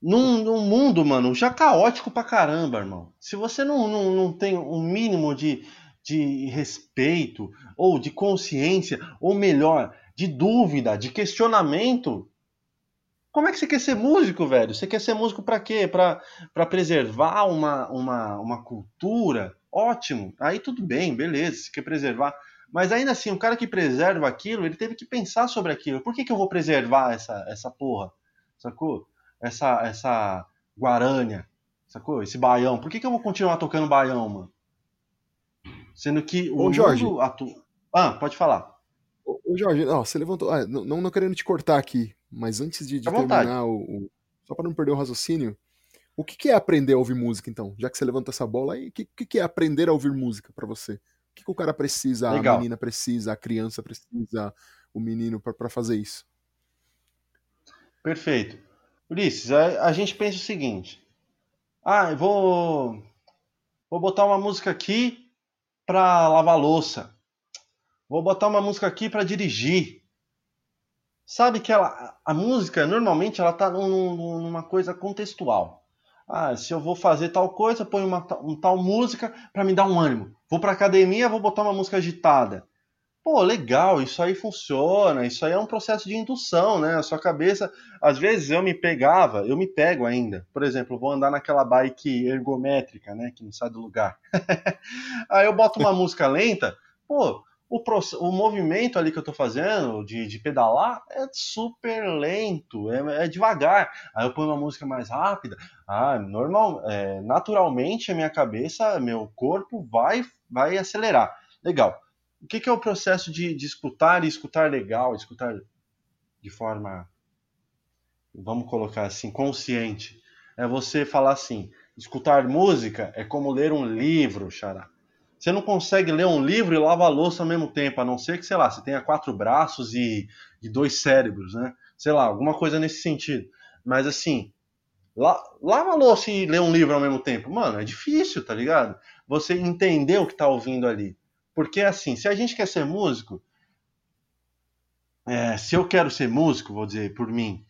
num, num, mundo, mano, já caótico pra caramba, irmão. Se você não, não, não tem um mínimo de, de respeito, ou de consciência, ou melhor, de dúvida, de questionamento, como é que você quer ser músico, velho? Você quer ser músico para quê? Para preservar uma, uma, uma cultura? Ótimo, aí tudo bem, beleza, você quer preservar. Mas ainda assim, o cara que preserva aquilo, ele teve que pensar sobre aquilo. Por que, que eu vou preservar essa, essa porra? Sacou? Essa, essa guarânia, sacou? Esse baião. Por que, que eu vou continuar tocando baião, mano? Sendo que o Ô, Jorge. atu... Ah, pode falar. Ô, Jorge, ó, você levantou. Ah, não, não, querendo te cortar aqui, mas antes de, de terminar o, o- Só para não perder o raciocínio, o que, que é aprender a ouvir música, então? Já que você levantou essa bola aí, o que, que, que é aprender a ouvir música para você? O que, que o cara precisa, Legal. a menina precisa, a criança precisa, o menino para fazer isso? Perfeito. Ulisses, a, a gente pensa o seguinte. Ah, eu vou, vou botar uma música aqui pra lavar louça. Vou botar uma música aqui pra dirigir. Sabe que ela, a música, normalmente, ela tá num- num- numa coisa contextual. Ah, se eu vou fazer tal coisa, ponho uma, ta- um tal música pra me dar um ânimo. Vou pra academia, vou botar uma música agitada. Pô, legal, isso aí funciona, isso aí é um processo de indução, né? A sua cabeça, às vezes eu me pegava, eu me pego ainda. Por exemplo, vou andar naquela bike ergométrica, né, que não sai do lugar. aí eu boto uma música lenta, pô, o, o movimento ali que eu tô fazendo de, de pedalar é super lento, é, é devagar. Aí eu ponho uma música mais rápida, ah, normal, é, naturalmente a minha cabeça, meu corpo vai, vai acelerar. Legal. O que, que é o processo de, de escutar e escutar legal, escutar de forma, vamos colocar assim, consciente? É você falar assim: escutar música é como ler um livro, xará. Você não consegue ler um livro e lavar a louça ao mesmo tempo, a não ser que, sei lá, você tenha quatro braços e, e dois cérebros, né? Sei lá, alguma coisa nesse sentido. Mas assim, la, lava a louça e ler um livro ao mesmo tempo. Mano, é difícil, tá ligado? Você entender o que tá ouvindo ali. Porque assim, se a gente quer ser músico, é, se eu quero ser músico, vou dizer por mim,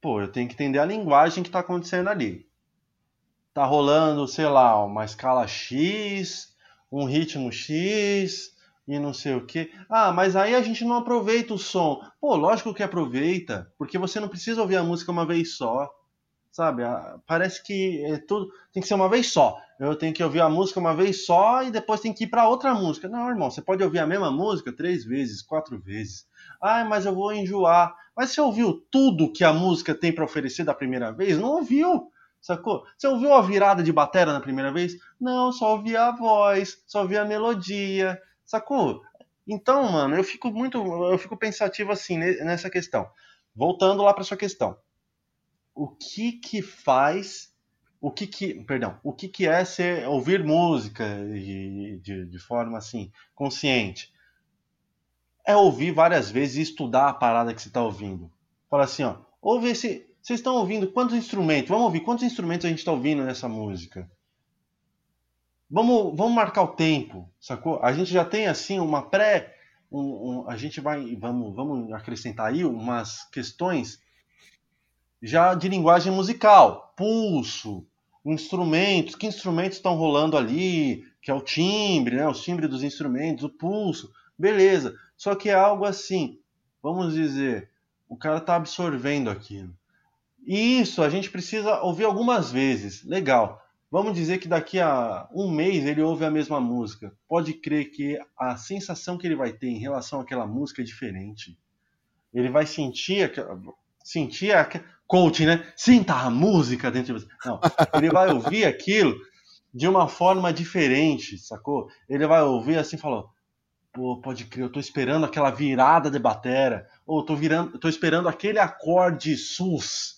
pô, eu tenho que entender a linguagem que tá acontecendo ali. Tá rolando, sei lá, uma escala X, um ritmo X e não sei o que. Ah, mas aí a gente não aproveita o som. Pô, lógico que aproveita, porque você não precisa ouvir a música uma vez só. Sabe? Ah, Parece que é tudo tem que ser uma vez só. Eu tenho que ouvir a música uma vez só e depois tem que ir para outra música. Não, irmão, você pode ouvir a mesma música três vezes, quatro vezes. Ah, mas eu vou enjoar. Mas você ouviu tudo que a música tem para oferecer da primeira vez? Não ouviu, sacou? Você ouviu a virada de batera na primeira vez? Não, só ouvi a voz, só ouvi a melodia, sacou? Então, mano, eu fico muito, eu fico pensativo assim ne- nessa questão. Voltando lá para sua questão o que que faz, o que que, perdão, o que que é ser, ouvir música de, de, de forma assim, consciente? É ouvir várias vezes e estudar a parada que você está ouvindo. Fala assim, ó, ouve esse, vocês estão ouvindo quantos instrumentos? Vamos ouvir quantos instrumentos a gente está ouvindo nessa música? Vamos, vamos marcar o tempo, sacou? A gente já tem assim uma pré, um, um- a gente vai, vamos, vamos acrescentar aí umas questões já de linguagem musical, pulso, instrumentos, que instrumentos estão rolando ali, que é o timbre, né, os timbres dos instrumentos, o pulso, beleza. Só que é algo assim, vamos dizer, o cara está absorvendo aquilo. E isso a gente precisa ouvir algumas vezes, legal. Vamos dizer que daqui a um mês ele ouve a mesma música. Pode crer que a sensação que ele vai ter em relação àquela música é diferente. Ele vai sentir sentir a coach, né? Sinta a música dentro de você. Não, ele vai ouvir aquilo de uma forma diferente, sacou? Ele vai ouvir assim, falou: "Pô, pode crer, eu tô esperando aquela virada de batera, ou tô virando, tô esperando aquele acorde sus".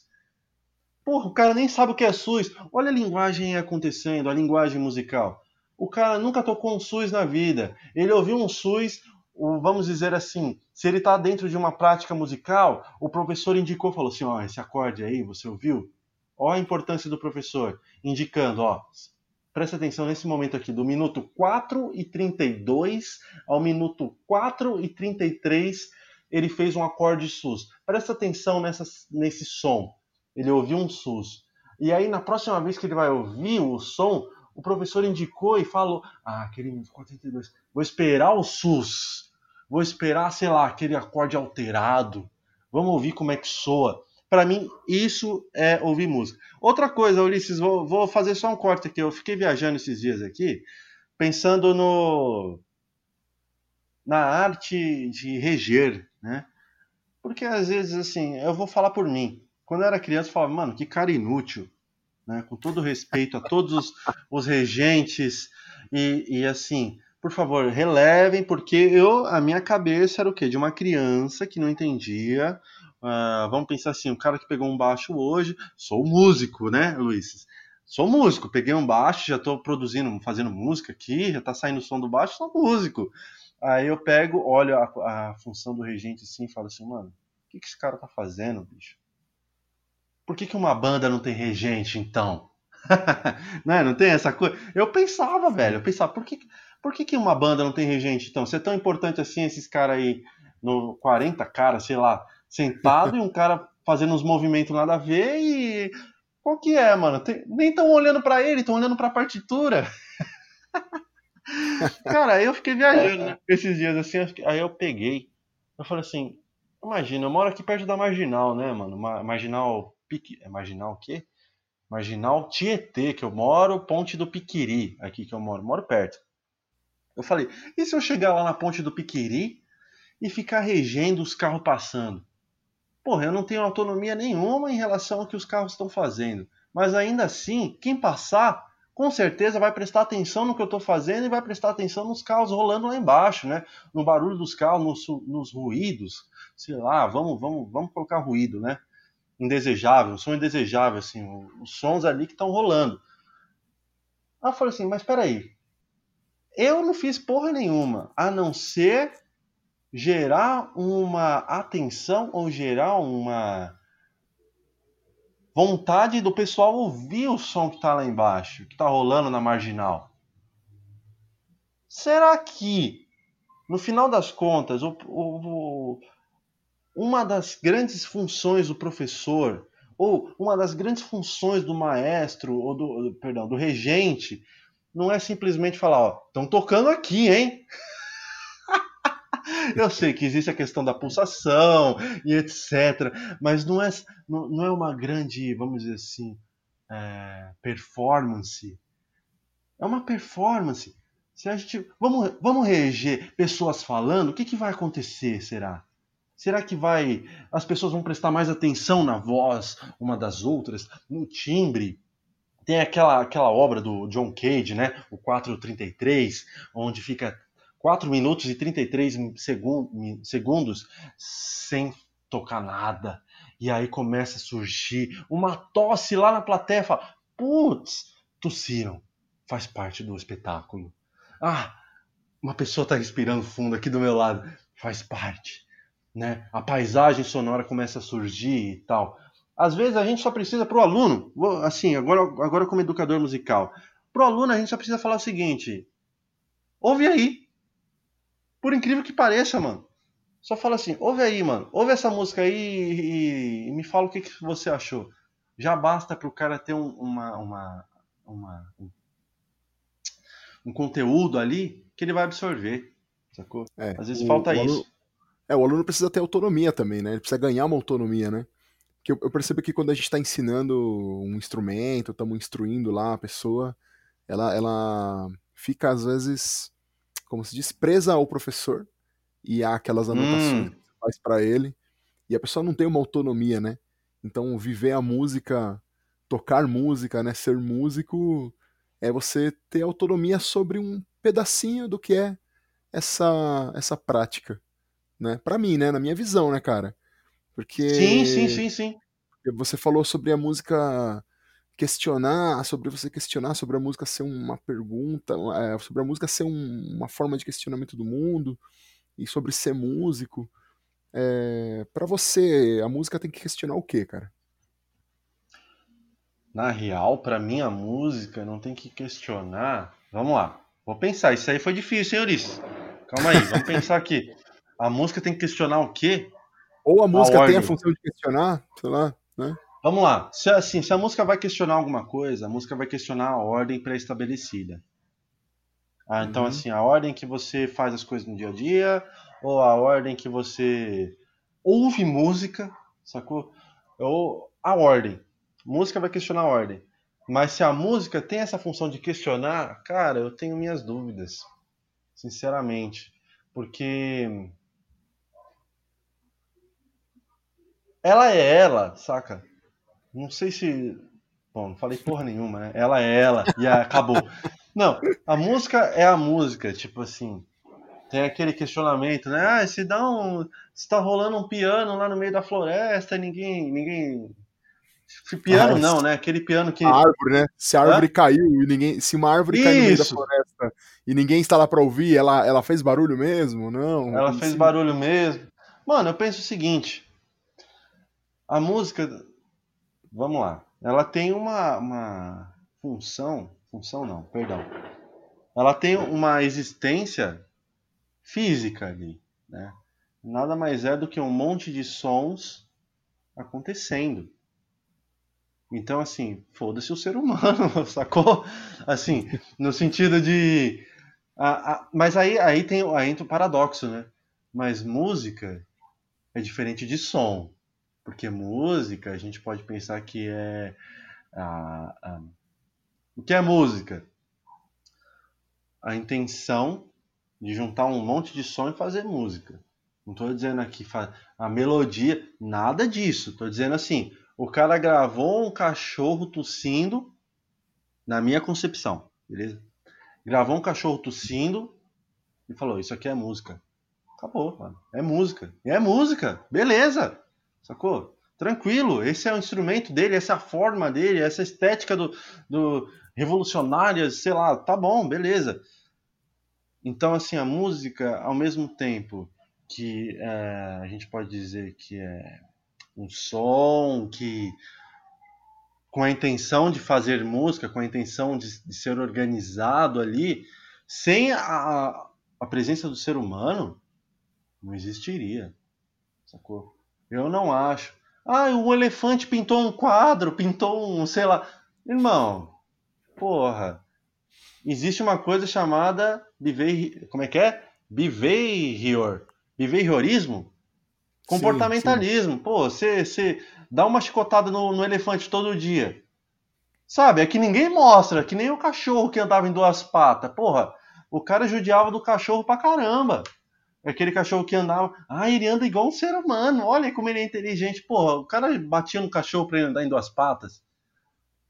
Porra, o cara nem sabe o que é sus. Olha a linguagem acontecendo, a linguagem musical. O cara nunca tocou um sus na vida. Ele ouviu um sus, o- vamos dizer assim, se ele está dentro de uma prática musical, o professor indicou, falou assim, ó, esse acorde aí, você ouviu? Ó a importância do professor, indicando, ó, presta atenção nesse momento aqui, do minuto 4 e 32 ao minuto 4 e 33, ele fez um acorde sus. Presta atenção nessa, nesse som. Ele ouviu um sus. E aí, na próxima vez que ele vai ouvir o som, o professor indicou e falou, ah, aquele minuto 42, vou esperar o sus vou esperar, sei lá, aquele acorde alterado. Vamos ouvir como é que soa. Para mim, isso é ouvir música. Outra coisa, Ulisses, vou, vou fazer só um corte aqui. Eu fiquei viajando esses dias aqui, pensando no na arte de reger, né? Porque às vezes, assim, eu vou falar por mim. Quando eu era criança, eu falava, mano, que cara inútil, né? Com todo respeito a todos os, os regentes e, e, assim, por favor, relevem, porque eu, a minha cabeça era o quê? De uma criança que não entendia. Uh, vamos pensar assim, o cara que pegou um baixo hoje, sou músico, né, Luiz? Sou músico, peguei um baixo, já estou produzindo, fazendo música aqui, já está saindo o som do baixo, sou músico. Aí eu pego, olho a, a função do regente assim e falo assim, mano, o que, que esse cara tá fazendo, bicho? Por que, que uma banda não tem regente, então? não, é? não tem essa coisa? Eu pensava, velho, eu pensava, por que, por que, que uma banda não tem regente, então? Se é tão importante assim, esses caras aí, no 40 caras, sei lá, sentado e um cara fazendo uns movimentos nada a ver e. Qual que é, mano? Tem... Nem estão olhando para ele, estão olhando para a partitura. cara, eu fiquei viajando né, esses dias assim, aí eu peguei. Eu falei assim, imagina, eu moro aqui perto da Marginal, né, mano? Marginal Pique. É Marginal o quê? Marginal Tietê, que eu moro, Ponte do Piquiri, aqui que eu moro, moro perto. Eu falei, e se eu chegar lá na Ponte do Piquiri e ficar regendo os carros passando? Porra, eu não tenho autonomia nenhuma em relação ao que os carros estão fazendo. Mas ainda assim, quem passar, com certeza vai prestar atenção no que eu estou fazendo e vai prestar atenção nos carros rolando lá embaixo, né? No barulho dos carros, nos, nos ruídos, sei lá, vamos, vamos, vamos colocar ruído, né? indesejável, um som indesejável, assim, os sons ali que estão rolando. Aí eu falei assim, mas peraí, eu não fiz porra nenhuma, a não ser gerar uma atenção ou gerar uma vontade do pessoal ouvir o som que está lá embaixo, que está rolando na marginal. Será que, no final das contas, o, o, uma das grandes funções do professor, ou uma das grandes funções do maestro, ou do, perdão, do regente, não é simplesmente falar, ó, estão tocando aqui, hein? Eu sei que existe a questão da pulsação e etc, mas não é, não, é uma grande, vamos dizer assim, é, performance. É uma performance. Se a gente vamos, vamos reger pessoas falando, o que, que vai acontecer, será? Será que vai as pessoas vão prestar mais atenção na voz uma das outras, no timbre? Tem aquela, aquela obra do John Cage, né? O 433, onde fica 4 minutos e 33 segundos sem tocar nada. E aí começa a surgir uma tosse lá na plateia. Fala, Putz, tossiram. Faz parte do espetáculo. Ah, uma pessoa está respirando fundo aqui do meu lado. Faz parte né? A paisagem sonora começa a surgir e tal. Às vezes a gente só precisa para o aluno, assim, agora, agora como educador musical, para o aluno a gente só precisa falar o seguinte: ouve aí. Por incrível que pareça, mano. Só fala assim, ouve aí, mano. Ouve essa música aí e, e me fala o que, que você achou. Já basta para o cara ter um, uma, uma, uma, um, conteúdo ali que ele vai absorver. Sacou? É, Às vezes o, falta o isso. É, o aluno precisa ter autonomia também, né? Ele precisa ganhar uma autonomia, né? Porque eu, eu percebo que quando a gente está ensinando um instrumento, estamos instruindo lá a pessoa, ela, ela fica às vezes, como se diz, presa ao professor e há aquelas anotações hum. que faz para ele e a pessoa não tem uma autonomia, né? Então viver a música, tocar música, né? Ser músico é você ter autonomia sobre um pedacinho do que é essa essa prática né? Para mim, né? Na minha visão, né, cara? Porque. Sim, sim, sim, sim. Você falou sobre a música questionar, sobre você questionar sobre a música ser uma pergunta, é, sobre a música ser um, uma forma de questionamento do mundo e sobre ser músico. É, para você, a música tem que questionar o quê, cara? Na real, para mim a música não tem que questionar. Vamos lá, vou pensar. Isso aí foi difícil, hein, Ulisses? Calma aí, vamos pensar aqui. A música tem que questionar o quê? Ou a música a tem a função de questionar, sei lá, né? Vamos lá. Se, assim, se a música vai questionar alguma coisa, a música vai questionar a ordem pré-estabelecida. Ah, então, uhum. assim, a ordem que você faz as coisas no dia a dia, ou a ordem que você ouve música, sacou? Ou a ordem. Música vai questionar a ordem. Mas se a música tem essa função de questionar, cara, eu tenho minhas dúvidas. Sinceramente. Porque ela é ela, saca? Não sei se. Bom, não falei porra nenhuma, né? Ela é ela e acabou. Não, a música é a música, tipo assim. Tem aquele questionamento, né? Ah, se dá um. Se tá rolando um piano lá no meio da floresta e ninguém. ninguém Piano ah, não, né? Aquele piano que. A árvore, né? Se a árvore Hã? caiu e ninguém. Se uma árvore caiu no meio da floresta e ninguém está lá para ouvir, ela, ela fez barulho mesmo? Não. Ela fez sim. barulho mesmo. Mano, eu penso o seguinte. A música. Vamos lá. Ela tem uma, uma função. Função não, perdão. Ela tem uma existência física ali, né? Nada mais é do que um monte de sons acontecendo. Então, assim, foda-se o ser humano, sacou? Assim, no sentido de. A, a, mas aí, aí, tem, aí tem o paradoxo, né? Mas música é diferente de som. Porque música, a gente pode pensar que é. A, a, o que é música? A intenção de juntar um monte de som e fazer música. Não estou dizendo aqui a melodia, nada disso. Estou dizendo assim, o cara gravou um cachorro tossindo, na minha concepção, beleza? Gravou um cachorro tossindo e falou: Isso aqui é música. Acabou, mano. É música. É música. Beleza. Sacou? Tranquilo. Esse é o instrumento dele, essa é a forma dele, essa estética do, do revolucionária, sei lá. Tá bom, beleza. Então, assim, a música, ao mesmo tempo que é, a gente pode dizer que é um som que com a intenção de fazer música, com a intenção de, de ser organizado ali, sem a, a presença do ser humano, não existiria. Sacou? Eu não acho. Ah, o elefante pintou um quadro, pintou um, sei lá. Irmão, porra. Existe uma coisa chamada behavior, como é que é? Behavior. Behaviorismo? Comportamentalismo. Sim, sim. Pô, você, você dá uma chicotada no, no, elefante todo dia. Sabe? É que ninguém mostra, que nem o cachorro que andava em duas patas. Porra, o cara judiava do cachorro pra caramba. Aquele cachorro que andava. Ah, ele anda igual um ser humano. Olha como ele é inteligente. Porra, o cara batia no cachorro pra ele andar em duas patas.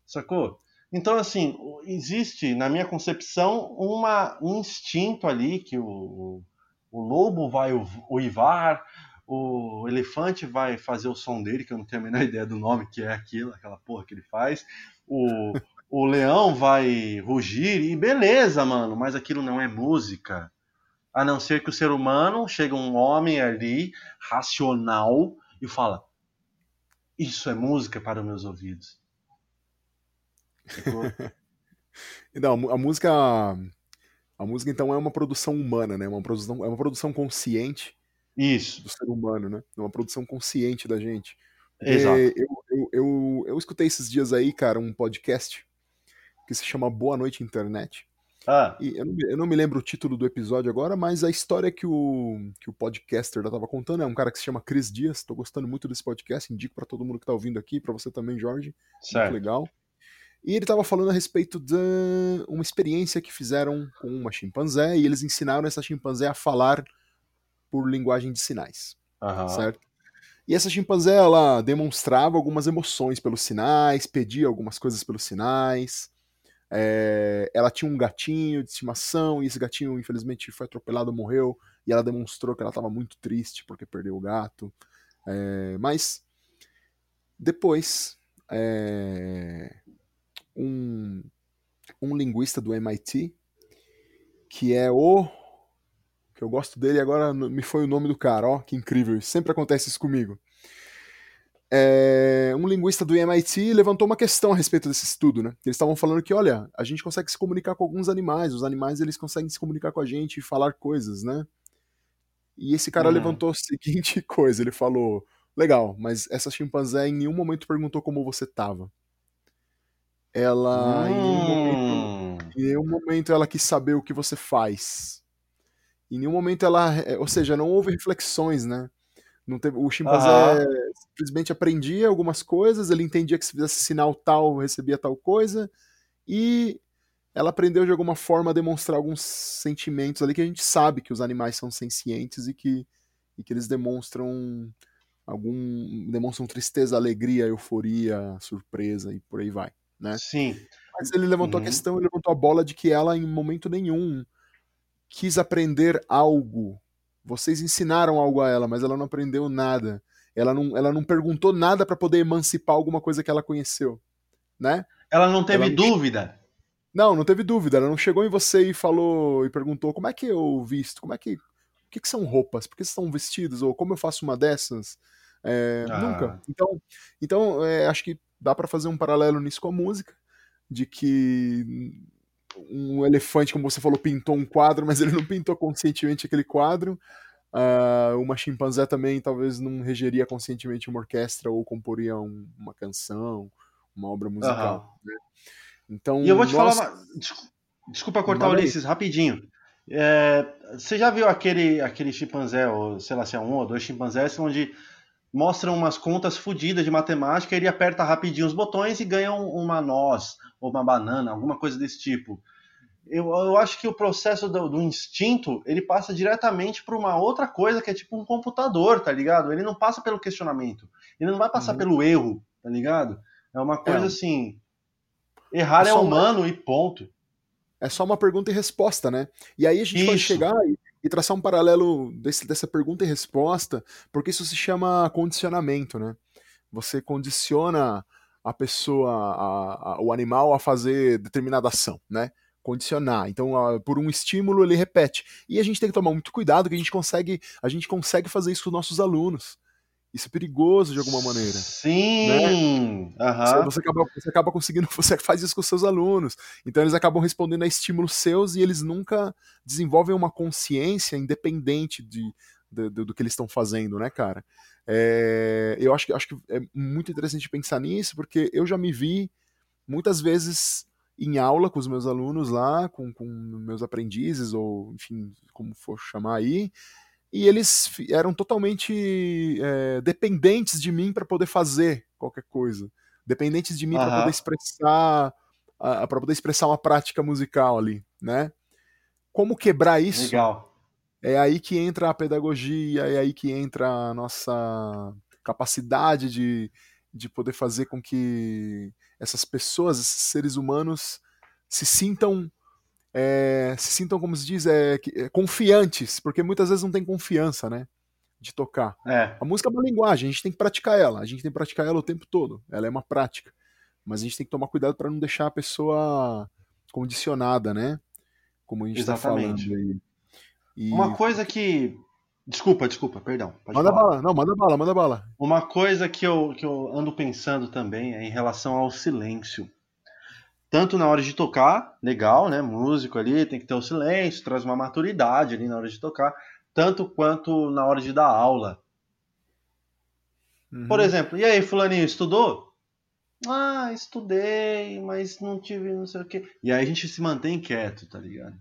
Sacou? Então, assim, existe, na minha concepção, uma, um instinto ali que o, o lobo vai uivar, o elefante vai fazer o som dele, que eu não tenho a menor ideia do nome que é aquilo, aquela porra que ele faz. O, o leão vai rugir e beleza, mano, mas aquilo não é música. A não ser que o ser humano chega um homem ali, racional, e fala: Isso é música para os meus ouvidos. não, a música. A música, então, é uma produção humana, né? Uma produção, é uma produção consciente isso. do ser humano, né? É uma produção consciente da gente. Exato. Eu, eu, eu, eu, escutei esses dias aí, cara, um podcast que se chama Boa Noite Internet. Ah. Eu não, eu não me lembro o título do episódio agora, mas a história que o, que o podcaster tava contando é um cara que se chama Cris Dias. Tô gostando muito desse podcast, indico para todo mundo que tá ouvindo aqui, para você também, Jorge. Certo. Muito legal. E ele estava falando a respeito de uma experiência que fizeram com uma chimpanzé e eles ensinaram essa chimpanzé a falar por linguagem de sinais, uhum. certo? E essa chimpanzé, ela demonstrava algumas emoções pelos sinais, pedia algumas coisas pelos sinais. É, ela tinha um gatinho de estimação e esse gatinho, infelizmente, foi atropelado, morreu. E ela demonstrou que ela estava muito triste porque perdeu o gato. É, mas depois, é, um, um linguista do MIT, que é o que eu gosto dele, agora me foi o nome do cara, ó, que incrível, sempre acontece isso comigo. É, um linguista do MIT levantou uma questão a respeito desse estudo, né? Eles estavam falando que, olha, a gente consegue se comunicar com alguns animais, os animais eles conseguem se comunicar com a gente e falar coisas, né? E esse cara uhum. levantou a seguinte coisa, ele falou, legal, mas essa chimpanzé em nenhum momento perguntou como você tava. Ela, em, nenhum momento, em nenhum momento ela quis saber o que você faz. Em nenhum momento ela. É, ou seja, não houve reflexões, né? Não teve, o chimpanzé uhum. Simplesmente aprendia algumas coisas, ele entendia que se fizesse sinal tal, recebia tal coisa, e ela aprendeu de alguma forma a demonstrar alguns sentimentos ali que a gente sabe que os animais são sencientes e que, e que eles demonstram algum demonstram tristeza, alegria, euforia, surpresa e por aí vai, né? Sim. Mas ele levantou uhum. a questão, ele levantou a bola de que ela em momento nenhum quis aprender algo. Vocês ensinaram algo a ela, mas ela não aprendeu nada. Ela não, ela não perguntou nada para poder emancipar alguma coisa que ela conheceu, né? Ela não teve ela... dúvida. Não, não teve dúvida. Ela não chegou em você e falou e perguntou como é que eu visto, como é que, o que, que são roupas, por que são vestidos ou como eu faço uma dessas. É, ah. Nunca. Então, então é, acho que dá para fazer um paralelo nisso com a música, de que um elefante, como você falou, pintou um quadro, mas ele não pintou conscientemente aquele quadro. Uh, uma chimpanzé também talvez não regeria conscientemente uma orquestra ou comporia um, uma canção, uma obra musical. Uhum. Né? Então, e eu vou te nós... falar uma... Desculpa cortar Ulisses, rapidinho. É, você já viu aquele, aquele chimpanzé, ou sei lá se é um ou dois chimpanzés, onde mostram umas contas fodidas de matemática, ele aperta rapidinho os botões e ganha uma noz, ou uma banana, alguma coisa desse tipo. Eu, eu acho que o processo do, do instinto, ele passa diretamente para uma outra coisa que é tipo um computador, tá ligado? Ele não passa pelo questionamento, ele não vai passar uhum. pelo erro, tá ligado? É uma coisa é. assim, Errar é, é humano uma... e ponto. É só uma pergunta e resposta, né? E aí a gente isso. pode chegar e, e, traçar um paralelo desse, dessa pergunta e resposta, porque isso se chama condicionamento, né? Você condiciona a pessoa, a, a, o animal a fazer determinada ação, né? Condicionar. Então, a, por um estímulo, ele repete. E a gente tem que tomar muito cuidado, que a gente consegue, a gente consegue fazer isso com nossos alunos. Isso é perigoso de alguma maneira. Sim! Né? Uhum. Você, acaba, você acaba conseguindo, você faz isso com seus alunos. Então eles acabam respondendo a estímulos seus e eles nunca desenvolvem uma consciência independente de, de do que eles estão fazendo, né, cara? É, eu acho que, acho que é muito interessante pensar nisso, porque eu já me vi muitas vezes em aula com os meus alunos lá, com, com meus aprendizes, ou enfim, como for chamar aí, e eles eram totalmente é, dependentes de mim para poder fazer qualquer coisa, dependentes de mim uhum. para poder expressar para poder expressar uma prática musical ali, né? Como quebrar isso? Legal. É aí que entra a pedagogia, é aí que entra a nossa capacidade de, de poder fazer com que essas pessoas, esses seres humanos, se sintam é, se sintam, como se diz, é, é, confiantes, porque muitas vezes não tem confiança, né? De tocar. É. A música é uma linguagem, a gente tem que praticar ela, a gente tem que praticar ela o tempo todo, ela é uma prática. Mas a gente tem que tomar cuidado para não deixar a pessoa condicionada, né? Como a gente está falando aí. E... Uma coisa que. Desculpa, desculpa, perdão. manda falar. bala, não, manda bala, manda bala. Uma coisa que eu, que eu ando pensando também é em relação ao silêncio tanto na hora de tocar, legal, né? Músico ali tem que ter o silêncio, traz uma maturidade ali na hora de tocar, tanto quanto na hora de dar aula. Uhum. Por exemplo, e aí, fulaninho, estudou? Ah, estudei, mas não tive não sei o quê. E aí a gente se mantém quieto, tá ligado?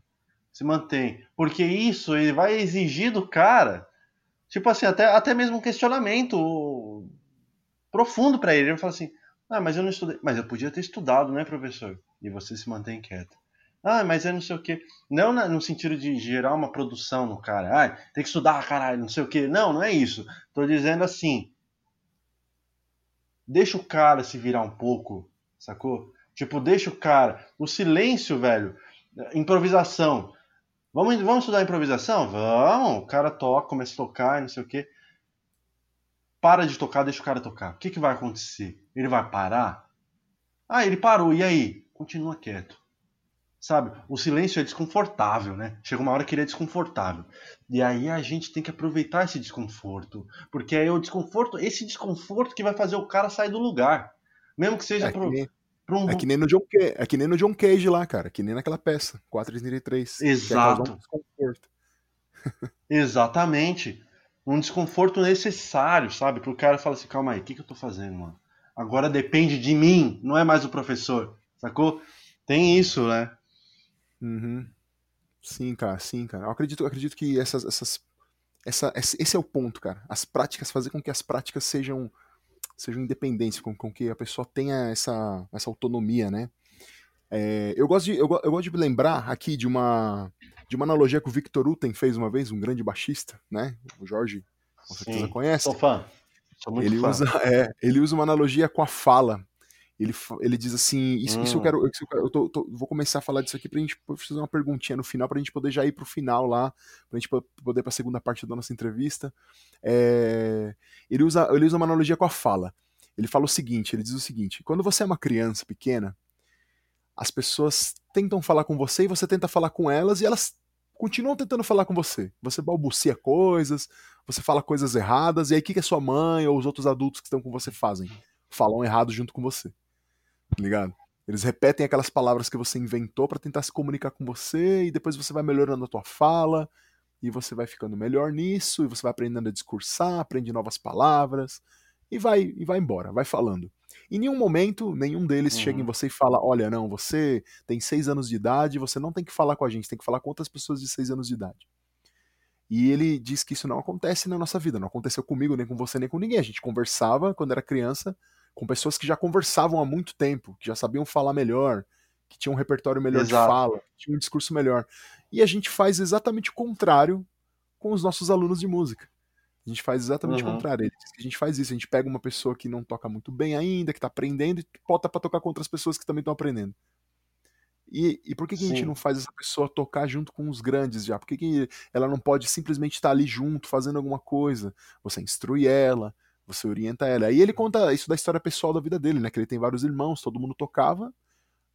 Se mantém. Porque isso ele vai exigir do cara, tipo assim, até, até mesmo um questionamento profundo para ele. Ele fala assim, ah, mas eu não estudei. Mas eu podia ter estudado, né, professor? E você se mantém quieto. Ah, mas é não sei o quê. Não no sentido de gerar uma produção no cara. Ah, tem que estudar, caralho, não sei o quê. Não, não é isso. Tô dizendo assim. Deixa o cara se virar um pouco, sacou? Tipo, deixa o cara. O silêncio, velho. Improvisação. Vamos, vamos estudar improvisação? Vamos. O cara toca, começa a tocar, não sei o quê para de tocar, deixa o cara tocar. O que, que vai acontecer? Ele vai parar? Ah, ele parou, e aí? Continua quieto. Sabe? O silêncio é desconfortável, né? Chega uma hora que ele é desconfortável. E aí a gente tem que aproveitar esse desconforto. Porque é o desconforto, esse desconforto que vai fazer o cara sair do lugar. Mesmo que seja é pro, que nem, um... é que nem no John Cage, é que nem no John Cage lá, cara. Que nem naquela peça, 433. Exato. Um Exatamente um desconforto necessário, sabe? Para o cara falar assim, calma aí, o que, que eu tô fazendo, mano? Agora depende de mim, não é mais o professor, sacou? Tem isso, né? Uhum. Sim, cara, sim, cara. Eu acredito, eu acredito que essas, essas, essa, esse é o ponto, cara. As práticas, fazer com que as práticas sejam, sejam independentes, com, com que a pessoa tenha essa, essa autonomia, né? É, eu, gosto de, eu, eu, gosto de lembrar aqui de uma, de uma analogia que o Victor Uten fez uma vez, um grande baixista, né? O Jorge, com certeza Sim, conhece. Sou fã. Sou muito ele fã. Usa, é, ele usa uma analogia com a fala. Ele, ele diz assim: Isso, hum. isso eu hum. quero. Isso eu, quero, eu tô, tô, vou começar a falar disso aqui pra gente fazer uma perguntinha no final, pra gente poder já ir pro final lá, pra gente poder pra segunda parte da nossa entrevista. É, ele, usa, ele usa uma analogia com a fala. Ele fala o seguinte: ele diz o seguinte: quando você é uma criança pequena, as pessoas tentam falar com você e você tenta falar com elas e elas continuam tentando falar com você. Você balbucia coisas, você fala coisas erradas, e aí o que, que a sua mãe ou os outros adultos que estão com você fazem? Falam errado junto com você. Tá ligado? Eles repetem aquelas palavras que você inventou para tentar se comunicar com você, e depois você vai melhorando a tua fala, e você vai ficando melhor nisso, e você vai aprendendo a discursar, aprende novas palavras, e vai, e vai embora, vai falando. Em nenhum momento, nenhum deles uhum. chega em você e fala: Olha, não, você tem seis anos de idade, você não tem que falar com a gente, tem que falar com outras pessoas de seis anos de idade. E ele diz que isso não acontece na nossa vida, não aconteceu comigo, nem com você, nem com ninguém. A gente conversava quando era criança com pessoas que já conversavam há muito tempo, que já sabiam falar melhor, que tinham um repertório melhor Exato. de fala, que tinham um discurso melhor. E a gente faz exatamente o contrário com os nossos alunos de música. A gente faz exatamente uhum. o contrário. a gente faz isso, a gente pega uma pessoa que não toca muito bem ainda, que está aprendendo, e bota para tocar com outras pessoas que também estão aprendendo. E, e por que, que a gente não faz essa pessoa tocar junto com os grandes já? Por que, que ela não pode simplesmente estar tá ali junto, fazendo alguma coisa? Você instrui ela, você orienta ela. Aí ele conta isso da história pessoal da vida dele, né? Que ele tem vários irmãos, todo mundo tocava,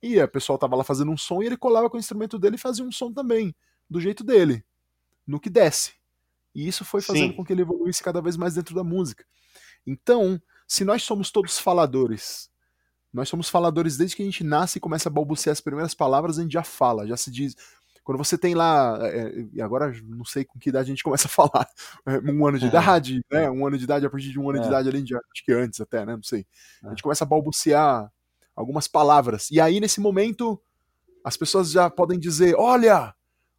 e a pessoa tava lá fazendo um som e ele colava com o instrumento dele e fazia um som também, do jeito dele, no que desce. E isso foi fazendo Sim. com que ele evoluísse cada vez mais dentro da música. Então, se nós somos todos faladores, nós somos faladores desde que a gente nasce e começa a balbuciar as primeiras palavras, a gente já fala, já se diz. Quando você tem lá, é, e agora não sei com que idade a gente começa a falar, é, um ano de é. idade, né? Um ano de idade, a partir de um ano de é. idade, além de, acho que antes até, né? Não sei. A gente começa a balbuciar algumas palavras. E aí, nesse momento, as pessoas já podem dizer: Olha,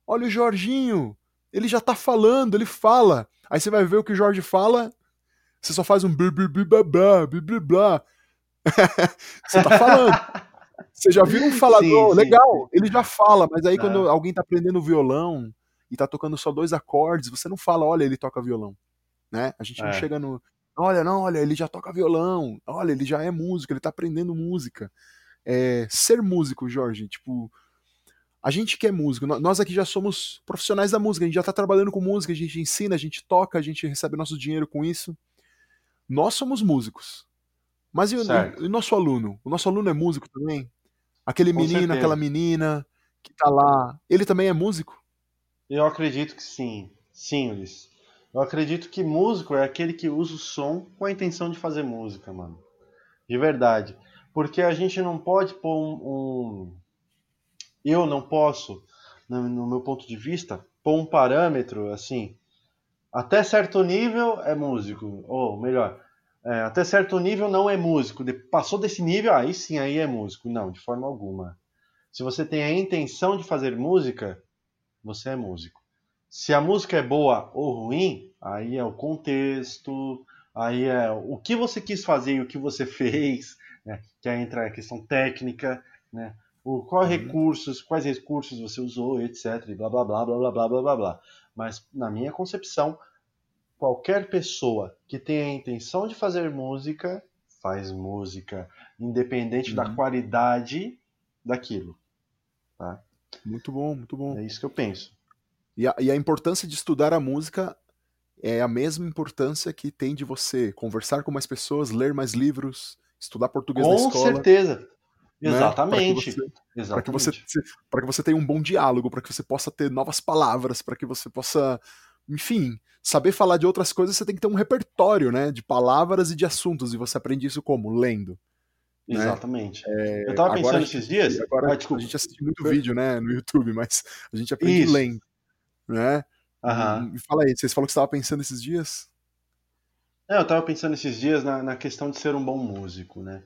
olha o Jorginho, ele já tá falando, ele fala. Aí você vai ver o que o Jorge fala, você só faz um blá blá blá blá blá blá. você tá falando. Você já viu um falador sim, legal, sim. ele já fala, mas aí quando alguém tá aprendendo violão e tá tocando só dois acordes, você não fala, olha, ele toca violão, né? A gente é. não chega no, olha, não, olha, ele já toca violão, olha, ele já é músico, ele tá aprendendo música. É, ser músico, Jorge, tipo, a gente que é músico, nós aqui já somos profissionais da música, a gente já está trabalhando com música, a gente ensina, a gente toca, a gente recebe nosso dinheiro com isso. Nós somos músicos. Mas e o, e o nosso aluno? O nosso aluno é músico também? Aquele com menino, certeza. aquela menina que está lá, ele também é músico? Eu acredito que sim. Sim, Ulisses. Eu acredito que músico é aquele que usa o som com a intenção de fazer música, mano. De verdade. Porque a gente não pode pôr um, um eu não posso, no, no meu ponto de vista, pôr um parâmetro assim. Até certo nível é músico, ou melhor, é, até certo nível não é músico. De, passou desse nível, aí sim, aí é músico. Não, de forma alguma. Se você tem a intenção de fazer música, você é músico. Se a música é boa ou ruim, aí é o contexto, aí é o que você quis fazer e o que você fez, né? que aí entra a questão técnica, né? o, qual uhum. recursos, quais recursos você usou, etc. E blá blá blá blá blá blá blá blá blá. Mas na minha concepção, qualquer pessoa que tenha a intenção de fazer música faz música, independente uhum. da qualidade daquilo. Tá? Muito bom, muito bom. É isso que eu penso. E a, e a importância de estudar a música é a mesma importância que tem de você conversar com mais pessoas, ler mais livros, estudar português com na escola. Com certeza. Exatamente. Né? Para que, você, você, que você tenha um bom diálogo, para que você possa ter novas palavras, para que você possa, enfim, saber falar de outras coisas, você tem que ter um repertório, né, de palavras e de assuntos, e você aprende isso como? Lendo. Né? Exatamente. Né? É, eu tava pensando esses dias. Agora ah, a gente assiste muito vídeo, né, no YouTube, mas a gente aprende isso. lendo, né? Uhum. Me fala aí, vocês falaram que você estava pensando esses dias? É, eu estava pensando esses dias na, na questão de ser um bom músico, né?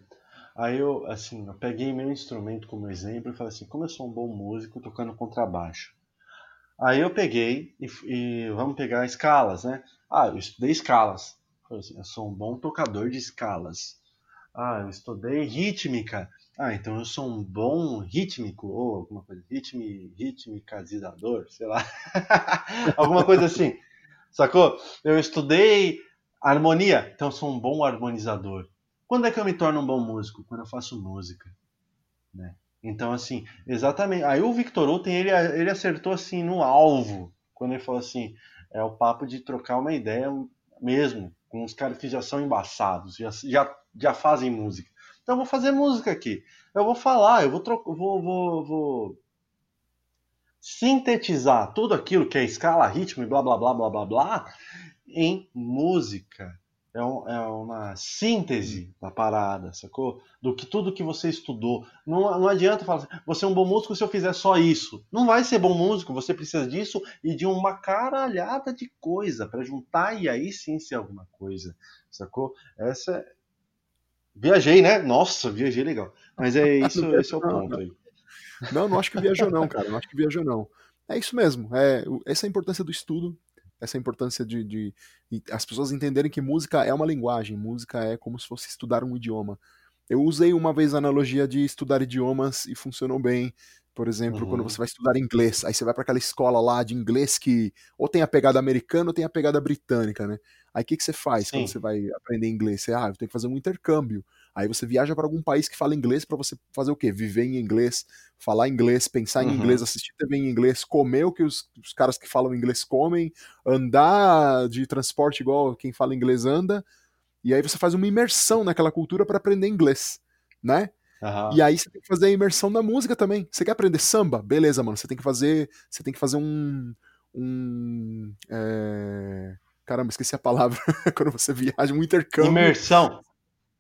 Aí eu, assim, eu peguei meu instrumento como exemplo e falei assim, como eu sou um bom músico tocando contrabaixo. Aí eu peguei e, e vamos pegar escalas, né? Ah, eu estudei escalas. Assim, eu sou um bom tocador de escalas. Ah, eu estudei rítmica. Ah, então eu sou um bom rítmico, ou alguma coisa, ritmi, ritmicazador, sei lá. alguma coisa assim. Sacou? Eu estudei harmonia, então eu sou um bom harmonizador. Quando é que eu me torno um bom músico? Quando eu faço música. Né? Então, assim, exatamente. Aí o Victor Uten, ele, ele acertou assim no alvo, quando ele falou assim: é o papo de trocar uma ideia mesmo, com os caras que já são embaçados, já, já, já fazem música. Então eu vou fazer música aqui. Eu vou falar, eu vou, vou, vou, vou sintetizar tudo aquilo que é escala, ritmo e blá blá blá blá blá blá em música. É, um, é, uma síntese da parada, sacou? Do que tudo que você estudou. Não, não adianta falar assim, você é um bom músico se eu fizer só isso. Não vai ser bom músico, você precisa disso e de uma caralhada de coisa para juntar e aí sim ser alguma coisa, sacou? Essa, Viajei, né? Nossa, viajei legal. Mas é isso, esse é o ponto aí. Não, não acho que viajou não, cara. Não acho que viajou não. É isso mesmo. É, essa é a importância do estudo, essa importância de, de, de, as pessoas entenderem que música é uma linguagem, música é como se fosse estudar um idioma. Eu usei uma vez a analogia de estudar idiomas e funcionou bem. Por exemplo, uhum. quando você vai estudar inglês, aí você vai para aquela escola lá de inglês que ou tem a pegada americana ou tem a pegada britânica, né? Aí o que, que você faz Sim. quando você vai aprender inglês? Você, ah, eu tenho que fazer um intercâmbio. Aí você viaja para algum país que fala inglês para você fazer o quê? Viver em inglês, falar inglês, pensar em uhum. inglês, assistir TV em inglês, comer o que os, os, caras que falam inglês comem, andar de transporte igual quem fala inglês anda. E aí você faz uma imersão naquela cultura para aprender inglês, né? Uhum. E aí você tem que fazer a imersão na música também. Você quer aprender samba? Beleza, mano. Você tem que fazer. Você tem que fazer um. um é... Caramba, esqueci a palavra. Quando você viaja, um intercâmbio. Imersão.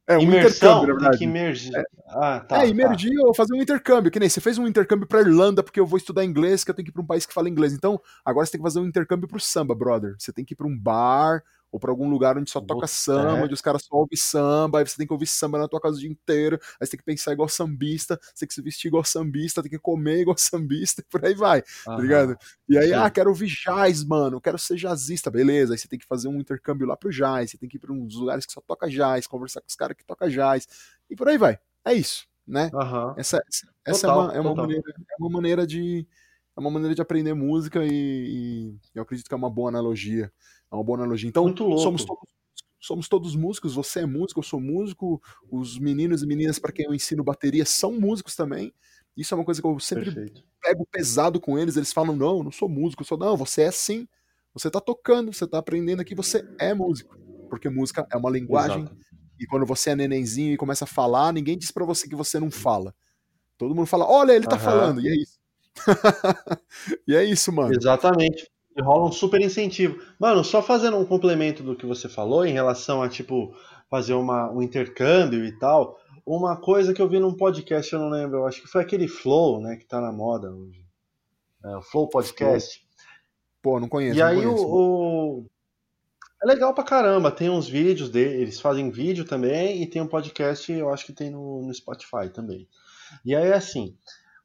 É, um Imersão, intercâmbio, na verdade. Tem que imergir. É, ah, tá, é imergir tá. ou fazer um intercâmbio, que nem você fez um intercâmbio pra Irlanda porque eu vou estudar inglês, que eu tenho que ir pra um país que fala inglês. Então, agora você tem que fazer um intercâmbio pro samba, brother. Você tem que ir pra um bar ou para algum lugar onde só toca samba, é. onde os caras só ouvem samba, aí você tem que ouvir samba na tua casa o dia inteiro, aí você tem que pensar igual sambista, você tem que se vestir igual sambista, tem que comer igual sambista, e por aí vai, uhum. tá ligado? E aí, Sim. ah, quero ouvir jazz, mano, quero ser jazzista, beleza, aí você tem que fazer um intercâmbio lá pro jazz, você tem que ir pra uns lugares que só toca jazz, conversar com os caras que toca jazz, e por aí vai. É isso, né? Uhum. Essa, essa total, é, uma, é, uma maneira, é uma maneira de é uma maneira de aprender música e, e, eu acredito que é uma boa analogia. É uma boa analogia. Então, somos todos, somos todos músicos, você é músico, eu sou músico, os meninos e meninas para quem eu ensino bateria são músicos também. Isso é uma coisa que eu sempre Perfeito. pego pesado com eles. Eles falam: não, eu não sou músico. Eu sou, não, você é sim. Você está tocando, você está aprendendo aqui, você é músico. Porque música é uma linguagem. Exato. E quando você é nenenzinho e começa a falar, ninguém diz para você que você não fala. Todo mundo fala: olha, ele está falando, e é isso. e é isso, mano. Exatamente. E rola um super incentivo. Mano, só fazendo um complemento do que você falou em relação a, tipo, fazer uma, um intercâmbio e tal. Uma coisa que eu vi num podcast, eu não lembro, eu acho que foi aquele Flow, né, que tá na moda hoje. É, o Flow Podcast. Pô, não conheço. E não aí conheço, o, o, É legal pra caramba, tem uns vídeos dele, eles fazem vídeo também e tem um podcast, eu acho que tem no, no Spotify também. E aí, assim,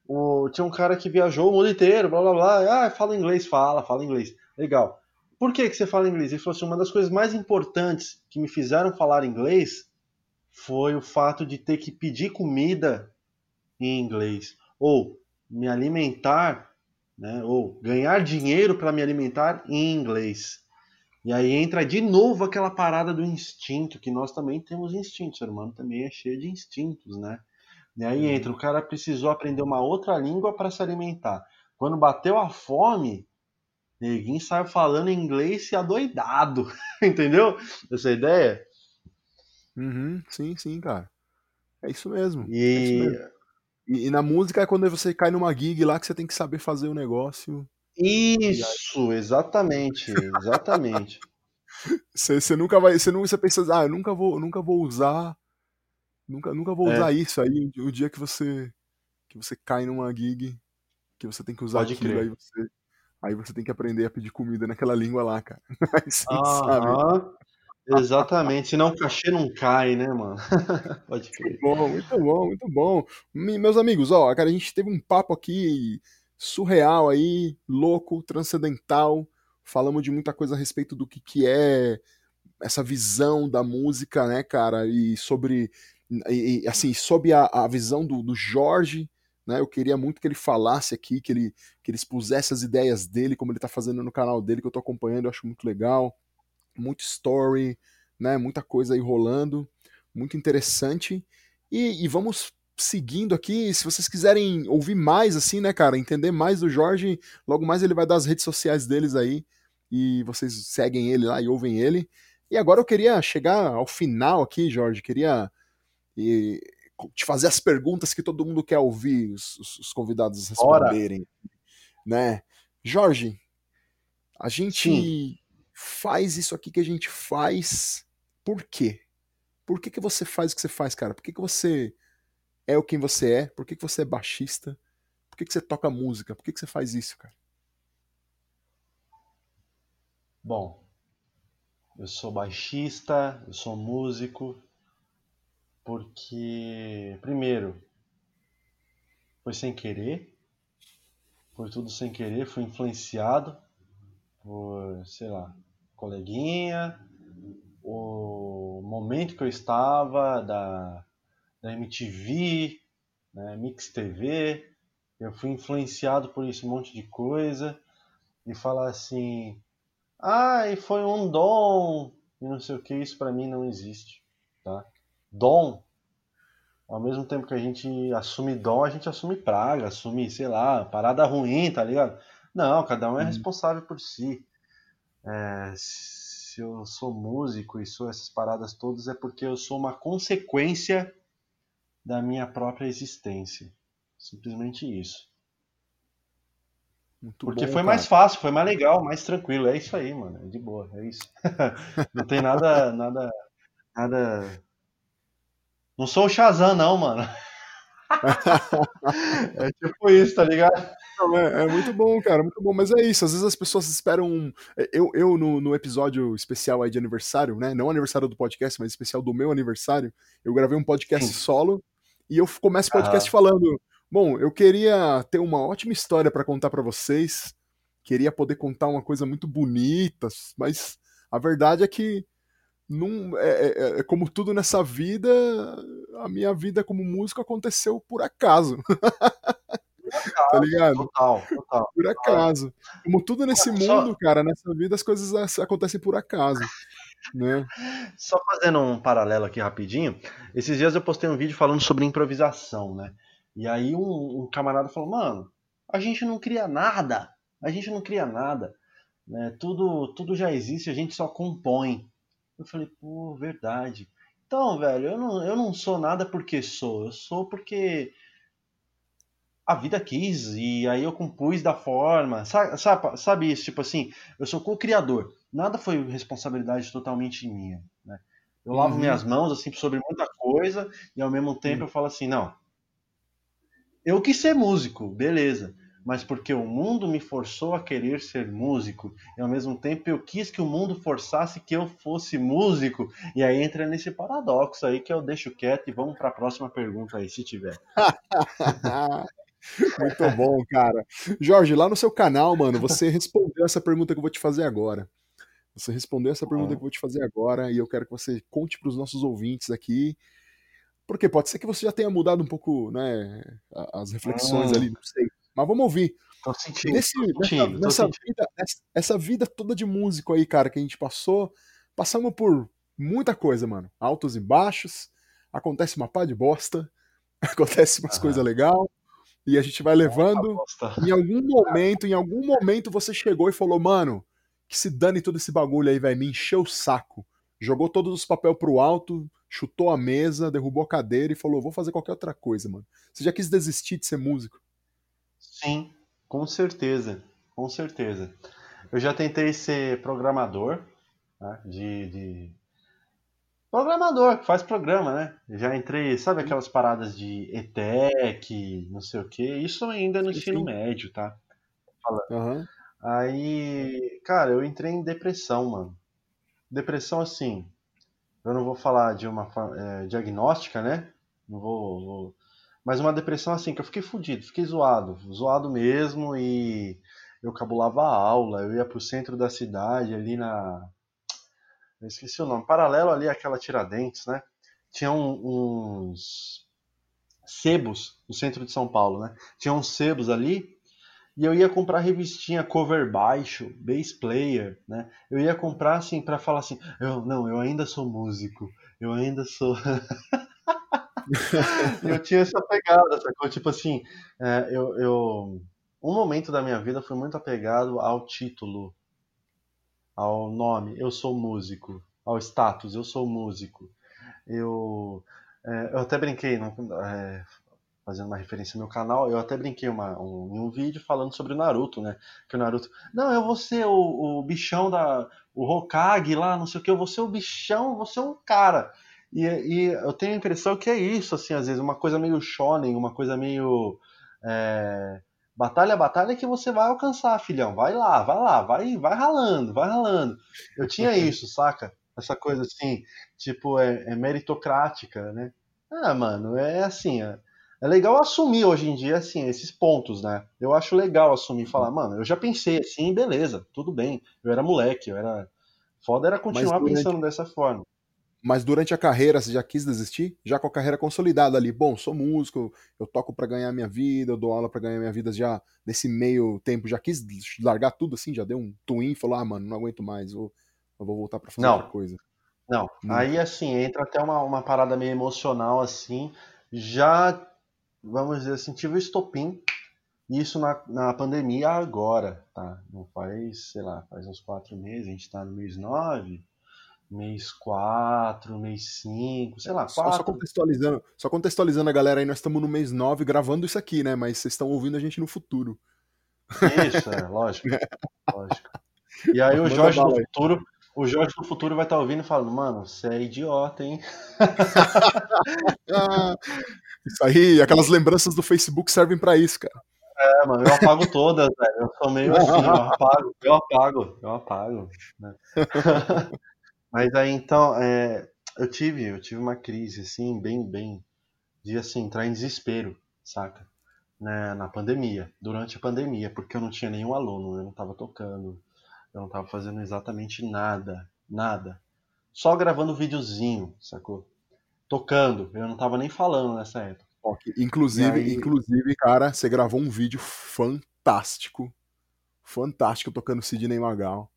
o, tinha um cara que viajou o mundo inteiro, blá blá blá. Ah, fala inglês, fala, fala inglês. Legal. Por que, que você fala inglês? Ele falou assim: uma das coisas mais importantes que me fizeram falar inglês foi o fato de ter que pedir comida em inglês. Ou me alimentar, né, ou ganhar dinheiro para me alimentar em inglês. E aí entra de novo aquela parada do instinto, que nós também temos instinto, o ser humano também é cheio de instintos, né? E aí entra, o cara precisou aprender uma outra língua para se alimentar. Quando bateu a fome, ninguém saiu falando inglês e adoidado. Entendeu? Essa ideia? Uhum, sim, sim, cara. É isso mesmo. E... É isso mesmo. E, e, na música é quando você cai numa gig lá que você tem que saber fazer o negócio. Isso, exatamente, exatamente. você, você nunca vai, você não, você pensa, ah, eu nunca vou, nunca vou usar Nunca, nunca vou é. usar isso aí. O dia que você que você cai numa gig, que você tem que usar Pode aquilo, aí você, aí você tem que aprender a pedir comida naquela língua lá, cara. ah, Exatamente, senão o cachê não cai, né, mano? Pode crer. Muito bom, muito bom, muito bom. Meus amigos, ó, cara, a gente teve um papo aqui surreal aí, louco, transcendental. Falamos de muita coisa a respeito do que, que é essa visão da música, né, cara? E sobre e, assim, sob a, a visão do, do Jorge, né? Eu queria muito que ele falasse aqui, que ele, que ele expusesse as ideias dele, como ele está fazendo no canal dele, que eu estou acompanhando, eu acho muito legal. Muito story, né? Muita coisa aí rolando, muito interessante. E, e vamos seguindo aqui, se vocês quiserem ouvir mais, assim, né, cara, entender mais do Jorge, logo mais ele vai dar as redes sociais deles aí, e vocês seguem ele lá e ouvem ele. E agora eu queria chegar ao final aqui, Jorge, queria e, te fazer as perguntas que todo mundo quer ouvir os, os convidados responderem, Ora. né? Jorge, a gente Sim. faz isso aqui que a gente faz por quê? Por que, que você faz o que você faz, cara? Por que, que você é o quem você é? Por que, que você é baixista? Por que, que você toca música? Por que, que você faz isso, cara? Bom, eu sou baixista, eu sou músico, porque, primeiro, foi sem querer, foi tudo sem querer, fui influenciado por, sei lá, coleguinha, o momento que eu estava, da, da MTV, né, Mix TV, eu fui influenciado por esse monte de coisa e falar assim, ah, e foi um dom e não sei o que, isso para mim não existe, tá? Dom, ao mesmo tempo que a gente assume dom, a gente assume praga, assume, sei lá, parada ruim, tá ligado? Não, cada um é uhum. responsável por si. É, se eu sou músico e sou essas paradas todas, é porque eu sou uma consequência da minha própria existência. Simplesmente isso. Muito Porque bom, foi cara. mais fácil, foi mais legal, mais tranquilo. É isso aí, mano. É de boa, é isso. não tem nada, nada, nada. Não sou o Shazam, não, mano. é tipo isso, tá ligado? É, é, muito bom, cara, muito bom. Mas é isso, às vezes as pessoas esperam. É, eu, eu no, no episódio especial aí de aniversário, né? Não aniversário do podcast, mas especial do meu aniversário, eu gravei um podcast Sim. solo e eu começo o podcast falando: Bom, eu queria ter uma ótima história para contar para vocês, queria poder contar uma coisa muito bonita, mas a verdade é que num, é, é, é, é como tudo nessa vida, a minha vida como músico aconteceu por acaso. tá ligado? Total, total. Por acaso. Como tudo nesse mundo, cara, nessa vida as coisas acontecem por acaso. Né? Só fazendo um paralelo aqui rapidinho, esses dias eu postei um vídeo falando sobre improvisação, né? E aí um, um camarada falou, mano, a gente não cria nada, a gente não cria nada, né? Tudo, tudo já existe, a gente só compõe. Eu falei, pô, verdade. Então, velho, eu não, eu não sou nada porque sou, eu sou porque a vida quis e aí eu compus da forma, sabe, sabe, sabe isso, tipo assim, eu sou co-criador nada foi responsabilidade totalmente minha. Né? Eu lavo uhum. minhas mãos assim sobre muita coisa e ao mesmo tempo uhum. eu falo assim, não, eu quis ser músico, beleza, mas porque o mundo me forçou a querer ser músico e ao mesmo tempo eu quis que o mundo forçasse que eu fosse músico e aí entra nesse paradoxo aí que eu deixo quieto e vamos para a próxima pergunta aí, se tiver. Muito bom, cara. Jorge, lá no seu canal, mano, você respondeu essa pergunta que eu vou te fazer agora. Você respondeu essa pergunta que eu vou te fazer agora e eu quero que você conte para os nossos ouvintes aqui. Porque pode ser que você já tenha mudado um pouco né, as reflexões ali, não sei. Mas vamos ouvir. Tô sentindo, Nesse, tô sentindo, nessa, nessa sentindo. Vida, essa vida toda de músico aí, cara, que a gente passou, passamos por muita coisa, mano. Altos e baixos, acontece uma pá de bosta, acontece umas coisas legais, e a gente vai levando. Em algum momento, em algum momento você chegou e falou, mano, que se dane todo esse bagulho aí, vai me encheu o saco. Jogou todos os papéis pro alto, chutou a mesa, derrubou a cadeira e falou: vou fazer qualquer outra coisa, mano. Você já quis desistir de ser músico? Sim, com certeza. Com certeza. Eu já tentei ser programador, né, de, de, Programador, que faz programa, né? Já entrei, sabe aquelas paradas de ETEC, não sei o que, isso ainda no ensino médio, tá? Uhum. Aí, cara, eu entrei em depressão, mano. Depressão assim, eu não vou falar de uma é, diagnóstica, né? Não vou, vou, Mas uma depressão assim, que eu fiquei fudido, fiquei zoado, zoado mesmo e eu cabulava a aula, eu ia pro centro da cidade, ali na. Eu esqueci o nome, paralelo ali àquela Tiradentes, né? tinha um, uns sebos no centro de São Paulo, né? Tinha uns sebos ali e eu ia comprar revistinha cover baixo, bass player, né? Eu ia comprar assim para falar assim, eu não, eu ainda sou músico, eu ainda sou eu tinha essa pegada, sacou? Tipo assim, é, eu, eu um momento da minha vida foi muito apegado ao título, ao nome, eu sou músico, ao status, eu sou músico. Eu, é, eu até brinquei, é, fazendo uma referência no meu canal, eu até brinquei um, em um vídeo falando sobre o Naruto, né? Que o Naruto, não, eu vou ser o, o bichão da. o Hokage lá, não sei o que, eu vou ser o bichão, vou ser um cara. E, e, eu tenho a impressão que é isso, assim, às vezes, uma coisa meio shonen, uma coisa meio. É, batalha, batalha que você vai alcançar, filhão. Vai lá, vai lá, vai, vai ralando, vai ralando. Eu tinha isso, saca? Essa coisa assim, tipo, é, é meritocrática, né? Ah, mano, é assim, é, é, legal assumir hoje em dia, assim, esses pontos, né? Eu acho legal assumir e falar, mano, eu já pensei assim, beleza, tudo bem. Eu era moleque, eu era. Foda era continuar durante... pensando dessa forma. Mas durante a carreira você já quis desistir? Já com a carreira consolidada ali, bom, sou músico, eu toco para ganhar minha vida, eu dou aula para ganhar minha vida já nesse meio tempo, já quis largar tudo assim, já deu um twin, falou: "Ah, mano, não aguento mais, vou eu vou voltar para fazer não. outra coisa". Não. Aí assim, entra até uma, uma parada meio emocional assim, já vamos dizer assim, tive o estopim isso na, na pandemia agora, tá? Não faz, sei lá, faz uns quatro meses, a gente tá no mês nove mês 4, mês 5, sei lá, 4. Só, só, contextualizando, só contextualizando a galera aí, nós estamos no mês 9 gravando isso aqui, né? Mas vocês estão ouvindo a gente no futuro. Isso, é, lógico. lógico. E aí o Jorge do futuro, o Jorge do futuro vai estar tá ouvindo e falando, mano, você é idiota, hein? isso aí, aquelas lembranças do Facebook servem para isso, cara. É, mano, eu apago todas, velho. Eu sou meio assim, eu apago, eu apago, eu apago. Né? Mas aí então, é, eu tive, eu tive uma crise assim, bem, bem, de assim, entrar em desespero, saca? Né, na pandemia, durante a pandemia, porque eu não tinha nenhum aluno, eu não estava tocando, eu não estava fazendo exatamente nada, nada. Só gravando videozinho, sacou? Tocando, eu não estava nem falando nessa época. Inclusive, aí... inclusive, cara, você gravou um vídeo fantástico, fantástico tocando Sidney Magal.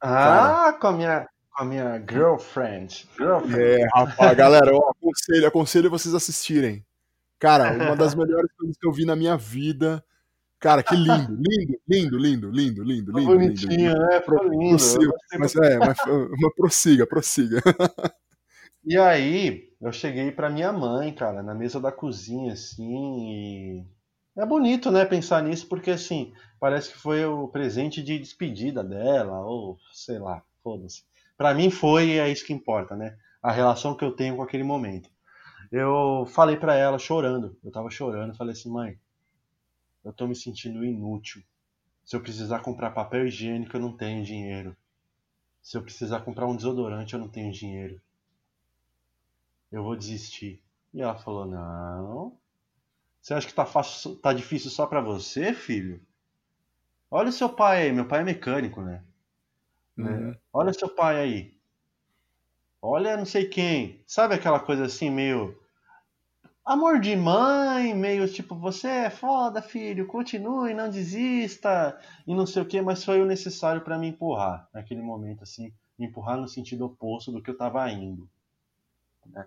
Ah, cara, com a minha a minha girlfriend. girlfriend. É, rapaz, galera, eu aconselho, aconselho vocês assistirem. Cara, uma das melhores coisas que eu vi na minha vida. Cara, que lindo, lindo, lindo, lindo, lindo, lindo, lindo. Bonitinho, lindo, né? Ficou lindo. Prossiga, mas, é, mas, mas prossiga, prossiga. E aí, eu cheguei pra minha mãe, cara, na mesa da cozinha, assim, e... É bonito, né, pensar nisso, porque, assim, parece que foi o presente de despedida dela, ou sei lá, foda-se para mim foi e é isso que importa, né? A relação que eu tenho com aquele momento. Eu falei para ela chorando, eu tava chorando, falei assim, mãe, eu tô me sentindo inútil. Se eu precisar comprar papel higiênico, eu não tenho dinheiro. Se eu precisar comprar um desodorante, eu não tenho dinheiro. Eu vou desistir. E ela falou: Não. Você acha que tá, fácil, tá difícil só para você, filho? Olha o seu pai. Meu pai é mecânico, né? Né? Uhum. Olha seu pai aí. Olha não sei quem. Sabe aquela coisa assim, meio. Amor de mãe, meio tipo, você é foda, filho, continue, não desista, e não sei o que, mas foi o necessário para me empurrar naquele momento, assim, me empurrar no sentido oposto do que eu tava indo. Né?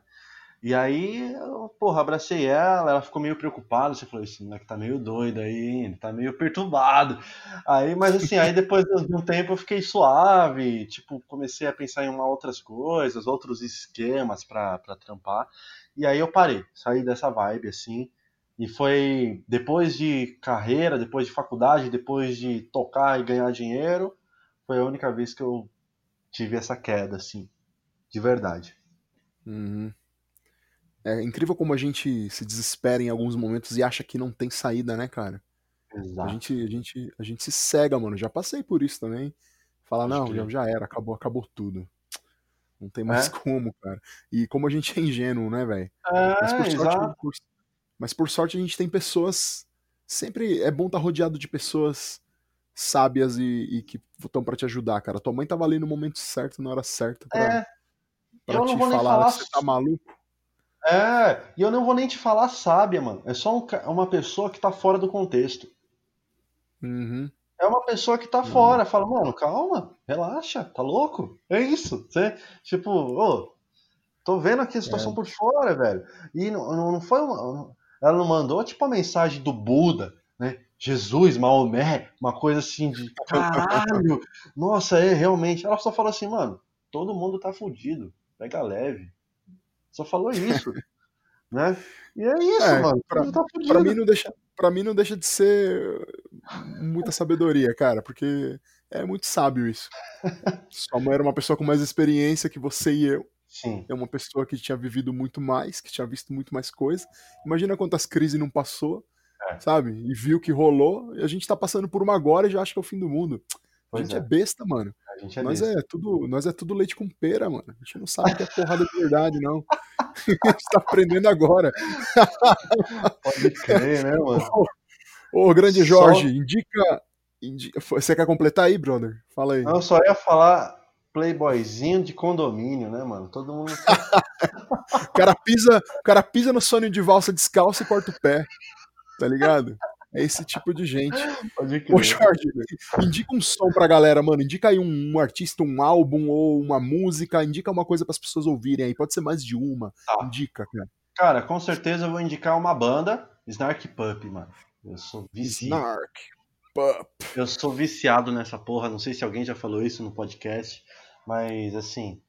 E aí, eu, porra, abracei ela, ela ficou meio preocupada, você falou, esse moleque tá meio doido aí, tá meio perturbado. Aí, mas assim, aí depois de um tempo eu fiquei suave, tipo, comecei a pensar em uma outras coisas, outros esquemas pra trampar. E aí eu parei, saí dessa vibe, assim, e foi depois de carreira, depois de faculdade, depois de tocar e ganhar dinheiro, foi a única vez que eu tive essa queda, assim, de verdade. Uhum. É incrível como a gente se desespera em alguns momentos e acha que não tem saída, né, cara? Exato. A gente, a gente, a gente se cega, mano. Já passei por isso também. Falar, não, já, já era, acabou, acabou tudo. Não tem mais é? como, cara. E como a gente é ingênuo, né, velho? É, mas, por sorte, por, mas por sorte a gente tem pessoas. Sempre é bom estar tá rodeado de pessoas sábias e, e que estão para te ajudar, cara. Tua mãe tava ali no momento certo, na hora certa. Pra... É pra te falar, falar você tá maluco. É, e eu não vou nem te falar sábia, mano. É só um, uma pessoa que tá fora do contexto. Uhum. É uma pessoa que tá uhum. fora. Fala, mano, calma, relaxa, tá louco? É isso. Você, tipo, ô, tô vendo aqui a situação é. por fora, velho. E não, não foi uma. Ela não mandou, tipo, a mensagem do Buda, né? Jesus, Maomé, uma coisa assim de caralho. Nossa, é realmente. Ela só falou assim, mano, todo mundo tá fudido. Pega leve. Só falou isso. né? E é isso, é, mano. Pra, tá pra, mim não deixa, pra mim não deixa de ser muita sabedoria, cara, porque é muito sábio isso. Sua mãe era uma pessoa com mais experiência que você e eu. Sim. É uma pessoa que tinha vivido muito mais, que tinha visto muito mais coisa. Imagina quantas crises não passou, é. sabe? E viu que rolou. E a gente tá passando por uma agora e já acha que é o fim do mundo. A gente é. é. besta, mano. É nós, é tudo, nós é tudo leite com pera, mano. A gente não sabe que é porrada de verdade, não. a gente tá aprendendo agora. Pode crer, né, mano? Ô, ô grande Jorge, só... indica, indica. Você quer completar aí, brother? Fala aí. Não, eu só ia falar playboyzinho de condomínio, né, mano? Todo mundo. o, cara pisa, o cara pisa no sonho de valsa descalço e corta o pé. Tá ligado? É esse tipo de gente. Ô, Jorge, indica um som pra galera, mano. Indica aí um, um, artista, um álbum ou uma música. Indica uma coisa para as pessoas ouvirem aí. Pode ser mais de uma. Tá. Indica, cara. Cara, com certeza eu vou indicar uma banda, Snark Pup, mano. Eu sou viciado. Snark Pup. Eu sou viciado nessa porra. Não sei se alguém já falou isso no podcast, mas assim,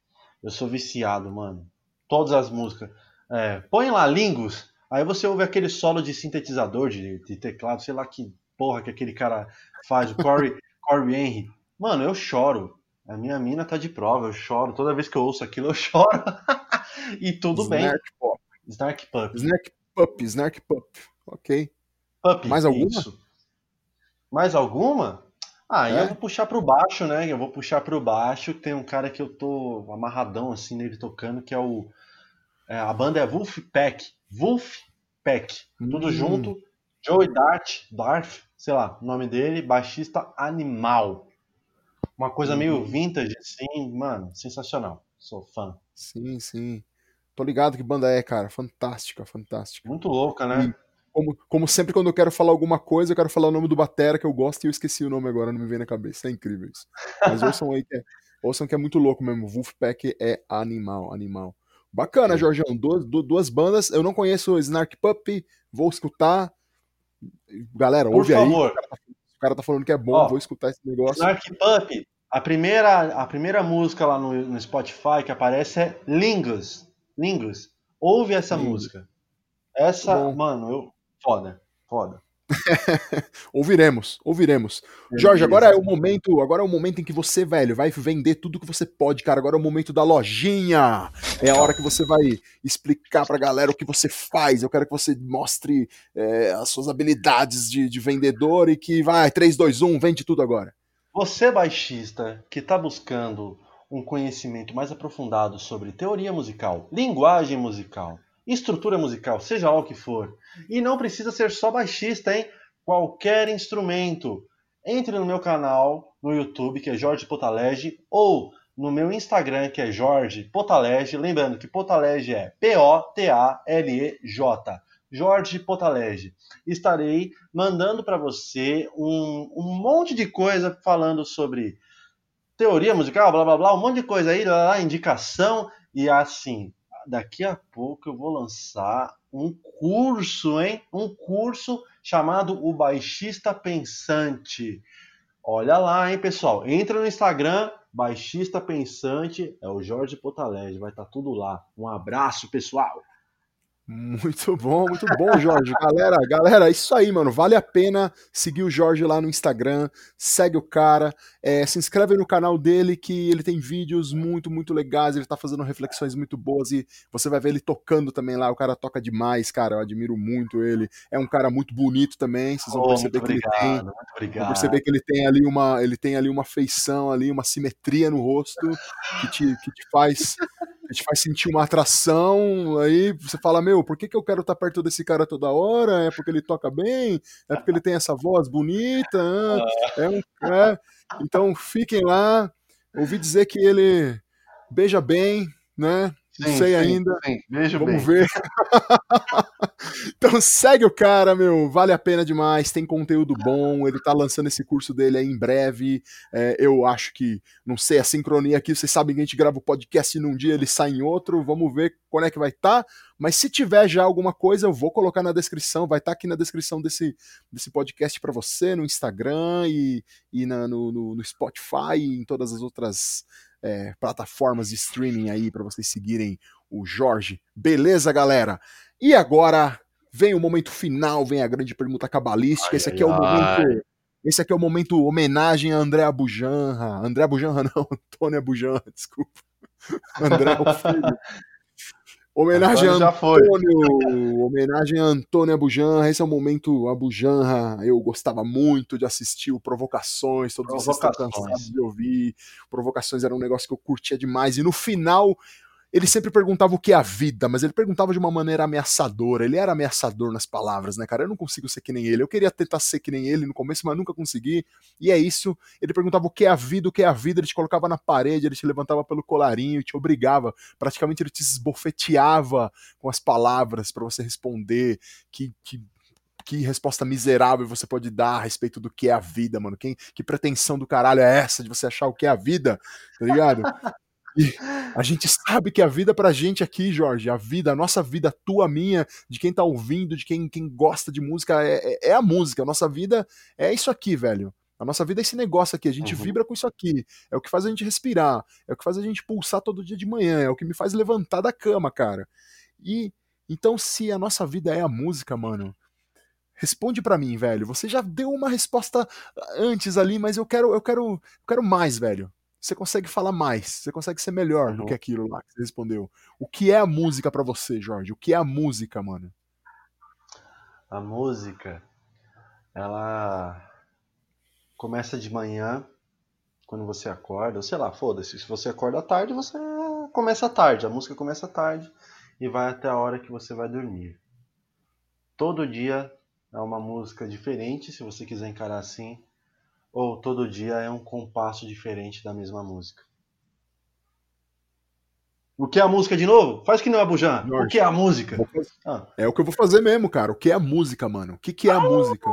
eu sou viciado, mano. Todas as músicas. É, põe lá Lingus, Aí você ouve aquele solo de sintetizador, de, de teclado, sei lá que porra que aquele cara faz, o Corey, Corey Henry. Mano, eu choro. A minha mina tá de prova, eu choro. Toda vez que eu ouço aquilo, eu choro. e tudo Snark bem. Pop. Snark Pup. Snark Pup, Snark Pup. Ok. Pup, Mais alguma? Isso. Mais alguma? Ah, é? eu vou puxar pro baixo, né? Eu vou puxar pro baixo. Tem um cara que eu tô amarradão assim nele tocando, que é o. É, a banda é Wolfpack. Wolfpack, tudo hum. junto. Joey Dart, Darth, sei lá, o nome dele, baixista animal. Uma coisa hum. meio vintage, assim, mano, sensacional. Sou fã. Sim, sim. Tô ligado que banda é, cara. Fantástica, fantástica. Muito louca, né? E, como, como sempre, quando eu quero falar alguma coisa, eu quero falar o nome do Batera que eu gosto e eu esqueci o nome agora, não me vem na cabeça. É incrível isso. Mas ouçam aí que é, ouçam que é muito louco mesmo. Wolfpack é animal, animal. Bacana, Jorgeão. Duas, duas bandas. Eu não conheço Snark Puppy, vou escutar. Galera, Por ouve favor. aí. O cara, tá, o cara, tá, falando que é bom, Ó, vou escutar esse negócio. Snark Puppy, a primeira, a primeira música lá no, no Spotify que aparece é Lingus. Lingus. Ouve essa música. Essa, mano, eu. Foda, foda. ouviremos, ouviremos. Jorge, agora é o momento, agora é o momento em que você, velho, vai vender tudo que você pode, cara. Agora é o momento da lojinha. É a hora que você vai explicar pra galera o que você faz. Eu quero que você mostre é, as suas habilidades de, de vendedor e que vai, 3, 2, 1, vende tudo agora. Você, baixista, que está buscando um conhecimento mais aprofundado sobre teoria musical, linguagem musical, estrutura musical, seja lá o que for. E não precisa ser só baixista, hein? Qualquer instrumento. Entre no meu canal no YouTube, que é Jorge Potalege, ou no meu Instagram, que é Jorge Potalege. Lembrando que Potalege é P-O-T-A-L-E-J. Jorge Potalege. Estarei mandando para você um, um monte de coisa falando sobre teoria musical, blá blá blá, um monte de coisa aí, lá, indicação e assim daqui a pouco eu vou lançar um curso, hein? Um curso chamado O Baixista Pensante. Olha lá, hein, pessoal? Entra no Instagram, Baixista Pensante, é o Jorge Potalege, vai estar tá tudo lá. Um abraço, pessoal. Muito bom, muito bom, Jorge. galera, galera, isso aí, mano. Vale a pena seguir o Jorge lá no Instagram. Segue o cara. É, se inscreve no canal dele, que ele tem vídeos muito, muito legais. Ele tá fazendo reflexões muito boas e você vai ver ele tocando também lá. O cara toca demais, cara. Eu admiro muito ele. É um cara muito bonito também. Vocês vão perceber que obrigado, ele tem. Muito obrigado. Vão perceber que ele tem ali uma, ele tem ali uma feição ali, uma simetria no rosto que te, que te faz te faz sentir uma atração, aí você fala, meu, por que, que eu quero estar perto desse cara toda hora? É porque ele toca bem? É porque ele tem essa voz bonita? É um, é. Então fiquem lá. Ouvi dizer que ele beija bem, né? Não sim, sei sim, ainda. Sim, vejo Vamos bem. ver. então segue o cara, meu. Vale a pena demais. Tem conteúdo bom. Ele tá lançando esse curso dele aí em breve. É, eu acho que, não sei, a sincronia aqui. Vocês sabem que a gente grava o podcast num dia, ele sai em outro. Vamos ver quando é que vai estar. Tá. Mas se tiver já alguma coisa, eu vou colocar na descrição. Vai estar tá aqui na descrição desse, desse podcast para você, no Instagram e, e na, no, no, no Spotify e em todas as outras é, plataformas de streaming aí para vocês seguirem o Jorge. Beleza, galera? E agora vem o momento final, vem a grande pergunta cabalística. Ai, esse aqui ai, é o momento. Esse aqui é o momento homenagem a André Abujanra. André Abujanra, não, Antônio Abujanra, desculpa. André é o filho. Homenagem a Antônio, homenagem a Antônio Abujanra. Esse é o momento Abujanra. Eu gostava muito de assistir o Provocações, todos vocês estão cansados de ouvir. Provocações era um negócio que eu curtia demais. E no final, ele sempre perguntava o que é a vida, mas ele perguntava de uma maneira ameaçadora. Ele era ameaçador nas palavras, né, cara? Eu não consigo ser que nem ele. Eu queria tentar ser que nem ele no começo, mas nunca consegui. E é isso. Ele perguntava o que é a vida, o que é a vida. Ele te colocava na parede, ele te levantava pelo colarinho, te obrigava. Praticamente ele te esbofeteava com as palavras para você responder. Que, que que resposta miserável você pode dar a respeito do que é a vida, mano. Quem, que pretensão do caralho é essa de você achar o que é a vida, tá ligado? E a gente sabe que a vida pra gente aqui, Jorge, a vida, a nossa vida, tua, minha, de quem tá ouvindo, de quem, quem gosta de música, é, é, é a música. A nossa vida é isso aqui, velho. A nossa vida é esse negócio aqui, a gente uhum. vibra com isso aqui. É o que faz a gente respirar, é o que faz a gente pulsar todo dia de manhã, é o que me faz levantar da cama, cara. E então, se a nossa vida é a música, mano, responde para mim, velho. Você já deu uma resposta antes ali, mas eu quero, eu quero, eu quero mais, velho você consegue falar mais, você consegue ser melhor uhum. do que aquilo lá que você respondeu. O que é a música para você, Jorge? O que é a música, mano? A música, ela começa de manhã, quando você acorda, ou sei lá, foda-se, se você acorda tarde, você começa tarde, a música começa tarde e vai até a hora que você vai dormir. Todo dia é uma música diferente, se você quiser encarar assim, ou todo dia é um compasso diferente da mesma música? O que é a música de novo? Faz que não é Bujan. O que é a música? Ah. É o que eu vou fazer mesmo, cara. O que é a música, mano? O que, que é a ah, música?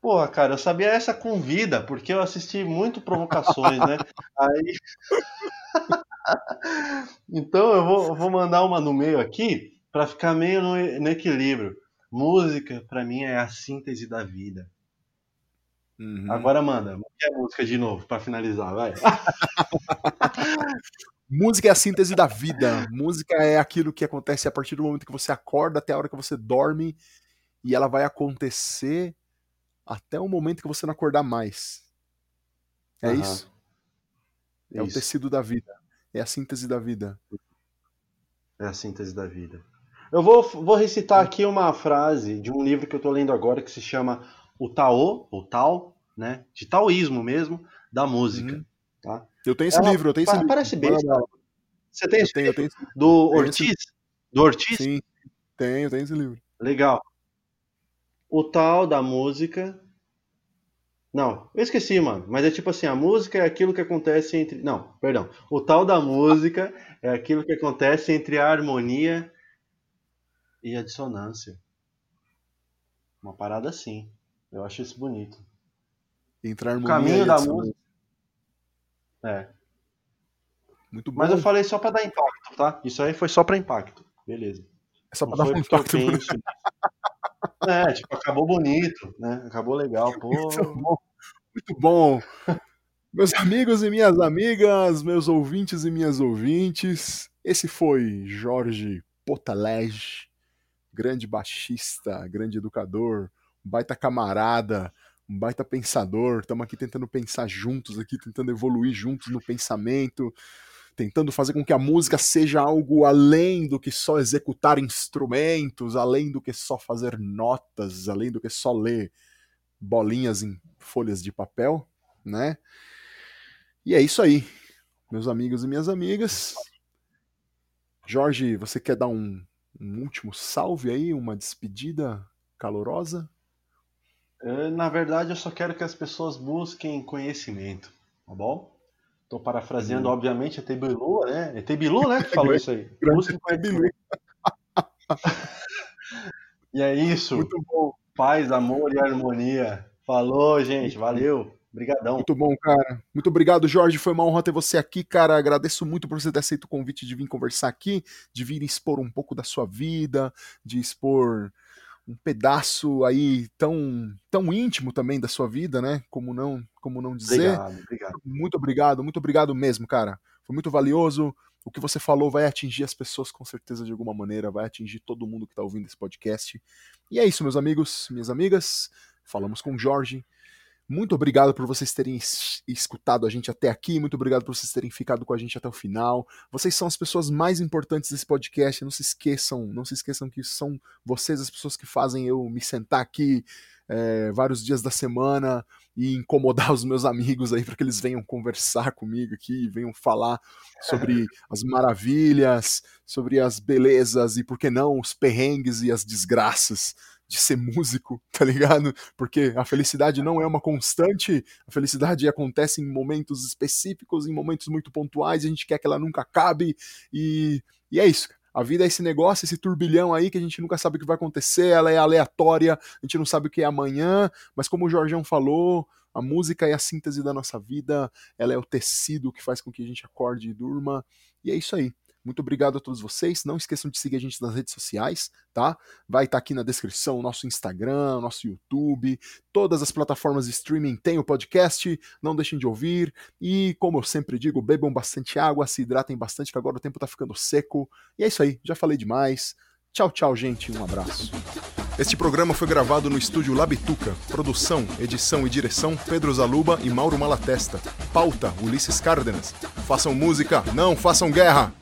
Porra, cara, eu sabia essa com vida, porque eu assisti muito provocações, né? Aí. então eu vou, eu vou, mandar uma no meio aqui para ficar meio no, no equilíbrio. Música, para mim, é a síntese da vida. Uhum. Agora manda, que é a música de novo, para finalizar, vai. música é a síntese da vida. Música é aquilo que acontece a partir do momento que você acorda até a hora que você dorme. E ela vai acontecer até o momento que você não acordar mais. É uhum. isso? É isso. o tecido da vida. É a síntese da vida. É a síntese da vida. Eu vou, vou recitar aqui uma frase de um livro que eu estou lendo agora que se chama O Tao, o Tao, né, de taoísmo mesmo, da música. Uhum. Tá? Eu tenho esse Ela, livro, eu tenho esse livro. Parece bem. Você tem esse tenho, livro? Tenho, Do Ortiz? Esse... Do Ortiz? Sim, tenho, tenho esse livro. Legal. O tal da música. Não, eu esqueci, mano. Mas é tipo assim, a música é aquilo que acontece entre. Não, perdão. O tal da música é aquilo que acontece entre a harmonia e a dissonância. Uma parada assim. Eu acho isso bonito. Entrar no caminho da música. É. Muito bom. Mas eu falei só para dar impacto, tá? Isso aí foi só para impacto. Beleza. É só para dar um impacto. é, tipo, acabou bonito, né? Acabou legal, pô. Muito bom. Muito bom. Meus amigos e minhas amigas, meus ouvintes e minhas ouvintes, esse foi Jorge Potalege, grande baixista, grande educador, baita camarada, um baita pensador, estamos aqui tentando pensar juntos, aqui tentando evoluir juntos no pensamento, tentando fazer com que a música seja algo além do que só executar instrumentos, além do que só fazer notas, além do que só ler bolinhas em folhas de papel, né? E é isso aí, meus amigos e minhas amigas. Jorge, você quer dar um, um último salve aí, uma despedida calorosa? Na verdade, eu só quero que as pessoas busquem conhecimento, tá bom? Tô parafraseando, hum. obviamente, ET Bilu, né? ET Bilu, né? Que falou isso aí. Busque ET Bilu. e é isso. Muito bom. Paz, amor e harmonia. Falou, gente. Valeu. Obrigadão. Muito bom, cara. Muito obrigado, Jorge. Foi uma honra ter você aqui, cara. Agradeço muito por você ter aceito o convite de vir conversar aqui, de vir expor um pouco da sua vida, de expor um pedaço aí tão, tão íntimo também da sua vida, né? Como não, como não dizer. Obrigado, obrigado. Muito obrigado, muito obrigado mesmo, cara. Foi muito valioso. O que você falou vai atingir as pessoas com certeza de alguma maneira, vai atingir todo mundo que está ouvindo esse podcast. E é isso, meus amigos, minhas amigas. Falamos com o Jorge. Muito obrigado por vocês terem escutado a gente até aqui, muito obrigado por vocês terem ficado com a gente até o final. Vocês são as pessoas mais importantes desse podcast, não se esqueçam, não se esqueçam que são vocês as pessoas que fazem eu me sentar aqui é, vários dias da semana e incomodar os meus amigos aí para que eles venham conversar comigo aqui, venham falar sobre as maravilhas, sobre as belezas e por que não os perrengues e as desgraças de ser músico, tá ligado? Porque a felicidade não é uma constante, a felicidade acontece em momentos específicos, em momentos muito pontuais, a gente quer que ela nunca acabe, e, e é isso. A vida é esse negócio, esse turbilhão aí que a gente nunca sabe o que vai acontecer, ela é aleatória, a gente não sabe o que é amanhã, mas como o Jorgão falou, a música é a síntese da nossa vida, ela é o tecido que faz com que a gente acorde e durma, e é isso aí. Muito obrigado a todos vocês. Não esqueçam de seguir a gente nas redes sociais, tá? Vai estar tá aqui na descrição o nosso Instagram, nosso YouTube, todas as plataformas de streaming têm o podcast. Não deixem de ouvir. E, como eu sempre digo, bebam bastante água, se hidratem bastante, que agora o tempo tá ficando seco. E é isso aí, já falei demais. Tchau, tchau, gente. Um abraço. Este programa foi gravado no estúdio Labituca. Produção, edição e direção: Pedro Zaluba e Mauro Malatesta. Pauta: Ulisses Cárdenas. Façam música, não façam guerra!